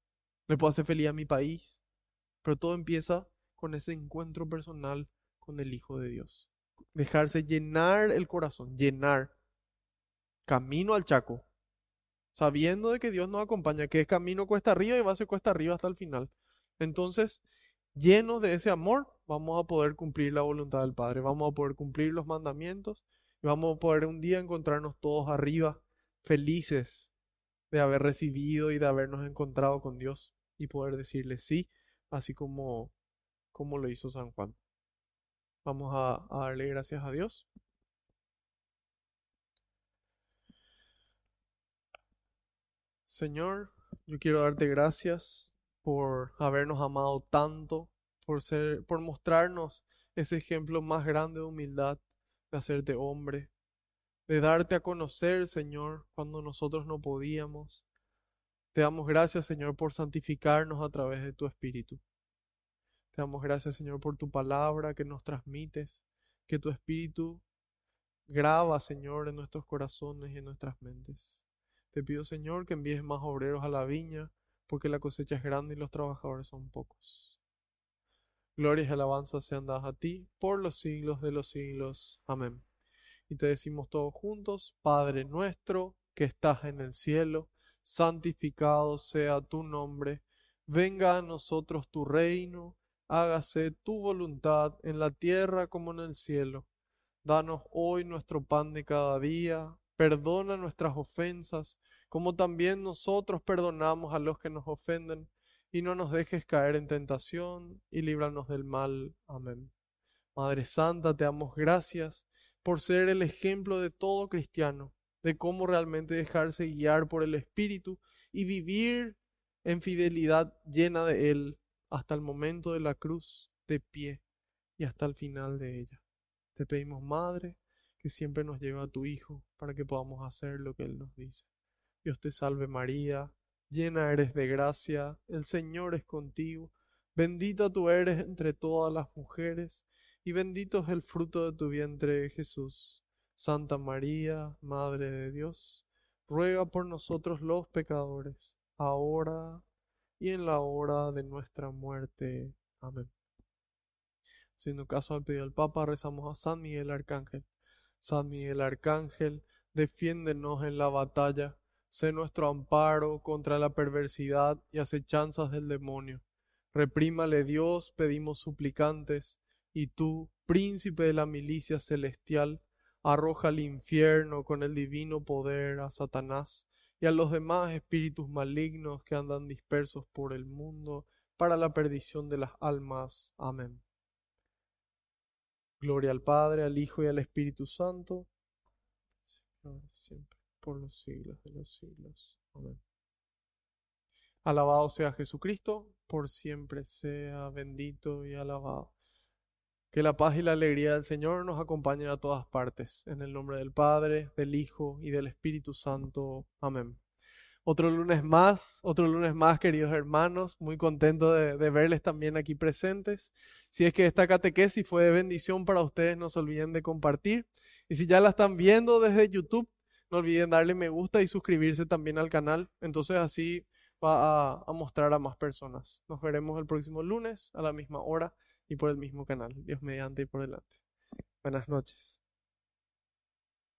Le puedo hacer feliz a mi país. Pero todo empieza con ese encuentro personal con el Hijo de Dios. Dejarse llenar el corazón, llenar. Camino al Chaco. Sabiendo de que Dios nos acompaña, que es camino cuesta arriba y va a ser cuesta arriba hasta el final. Entonces, llenos de ese amor, vamos a poder cumplir la voluntad del Padre, vamos a poder cumplir los mandamientos y vamos a poder un día encontrarnos todos arriba, felices, de haber recibido y de habernos encontrado con Dios y poder decirle sí, así como, como lo hizo San Juan. Vamos a, a darle gracias a Dios. Señor, yo quiero darte gracias por habernos amado tanto, por ser, por mostrarnos ese ejemplo más grande de humildad, de hacerte hombre, de darte a conocer, Señor, cuando nosotros no podíamos. Te damos gracias, Señor, por santificarnos a través de tu Espíritu. Te damos gracias, Señor, por tu palabra que nos transmites, que tu Espíritu graba, Señor, en nuestros corazones y en nuestras mentes. Te pido, Señor, que envíes más obreros a la viña, porque la cosecha es grande y los trabajadores son pocos. Glorias y alabanzas sean dadas a ti por los siglos de los siglos. Amén. Y te decimos todos juntos, Padre nuestro que estás en el cielo, santificado sea tu nombre, venga a nosotros tu reino, hágase tu voluntad en la tierra como en el cielo. Danos hoy nuestro pan de cada día Perdona nuestras ofensas, como también nosotros perdonamos a los que nos ofenden, y no nos dejes caer en tentación, y líbranos del mal. Amén. Madre Santa, te damos gracias por ser el ejemplo de todo cristiano, de cómo realmente dejarse guiar por el Espíritu y vivir en fidelidad llena de Él hasta el momento de la cruz, de pie y hasta el final de ella. Te pedimos, Madre, que siempre nos lleva a tu Hijo para que podamos hacer lo que Él nos dice. Dios te salve María, llena eres de gracia, el Señor es contigo, bendita tú eres entre todas las mujeres, y bendito es el fruto de tu vientre Jesús. Santa María, Madre de Dios, ruega por nosotros los pecadores, ahora y en la hora de nuestra muerte. Amén. Siendo caso al pedido del Papa, rezamos a San Miguel Arcángel San Miguel Arcángel, defiéndenos en la batalla, sé nuestro amparo contra la perversidad y acechanzas del demonio. Reprímale Dios, pedimos suplicantes, y tú, príncipe de la milicia celestial, arroja al infierno con el divino poder a Satanás y a los demás espíritus malignos que andan dispersos por el mundo para la perdición de las almas. Amén. Gloria al Padre, al Hijo y al Espíritu Santo, siempre, por los siglos de los siglos. Amén. Alabado sea Jesucristo, por siempre sea bendito y alabado. Que la paz y la alegría del Señor nos acompañen a todas partes. En el nombre del Padre, del Hijo y del Espíritu Santo. Amén. Otro lunes más, otro lunes más, queridos hermanos. Muy contento de, verles también aquí presentes. Si es que esta catequesis fue de bendición para ustedes, no se olviden de compartir. Y si ya la están viendo desde YouTube, no olviden darle me gusta y suscribirse también al canal. Entonces así va a, a mostrar a más personas. Nos veremos el próximo lunes a la misma hora y por el mismo canal. Dios mediante y por delante. Buenas noches.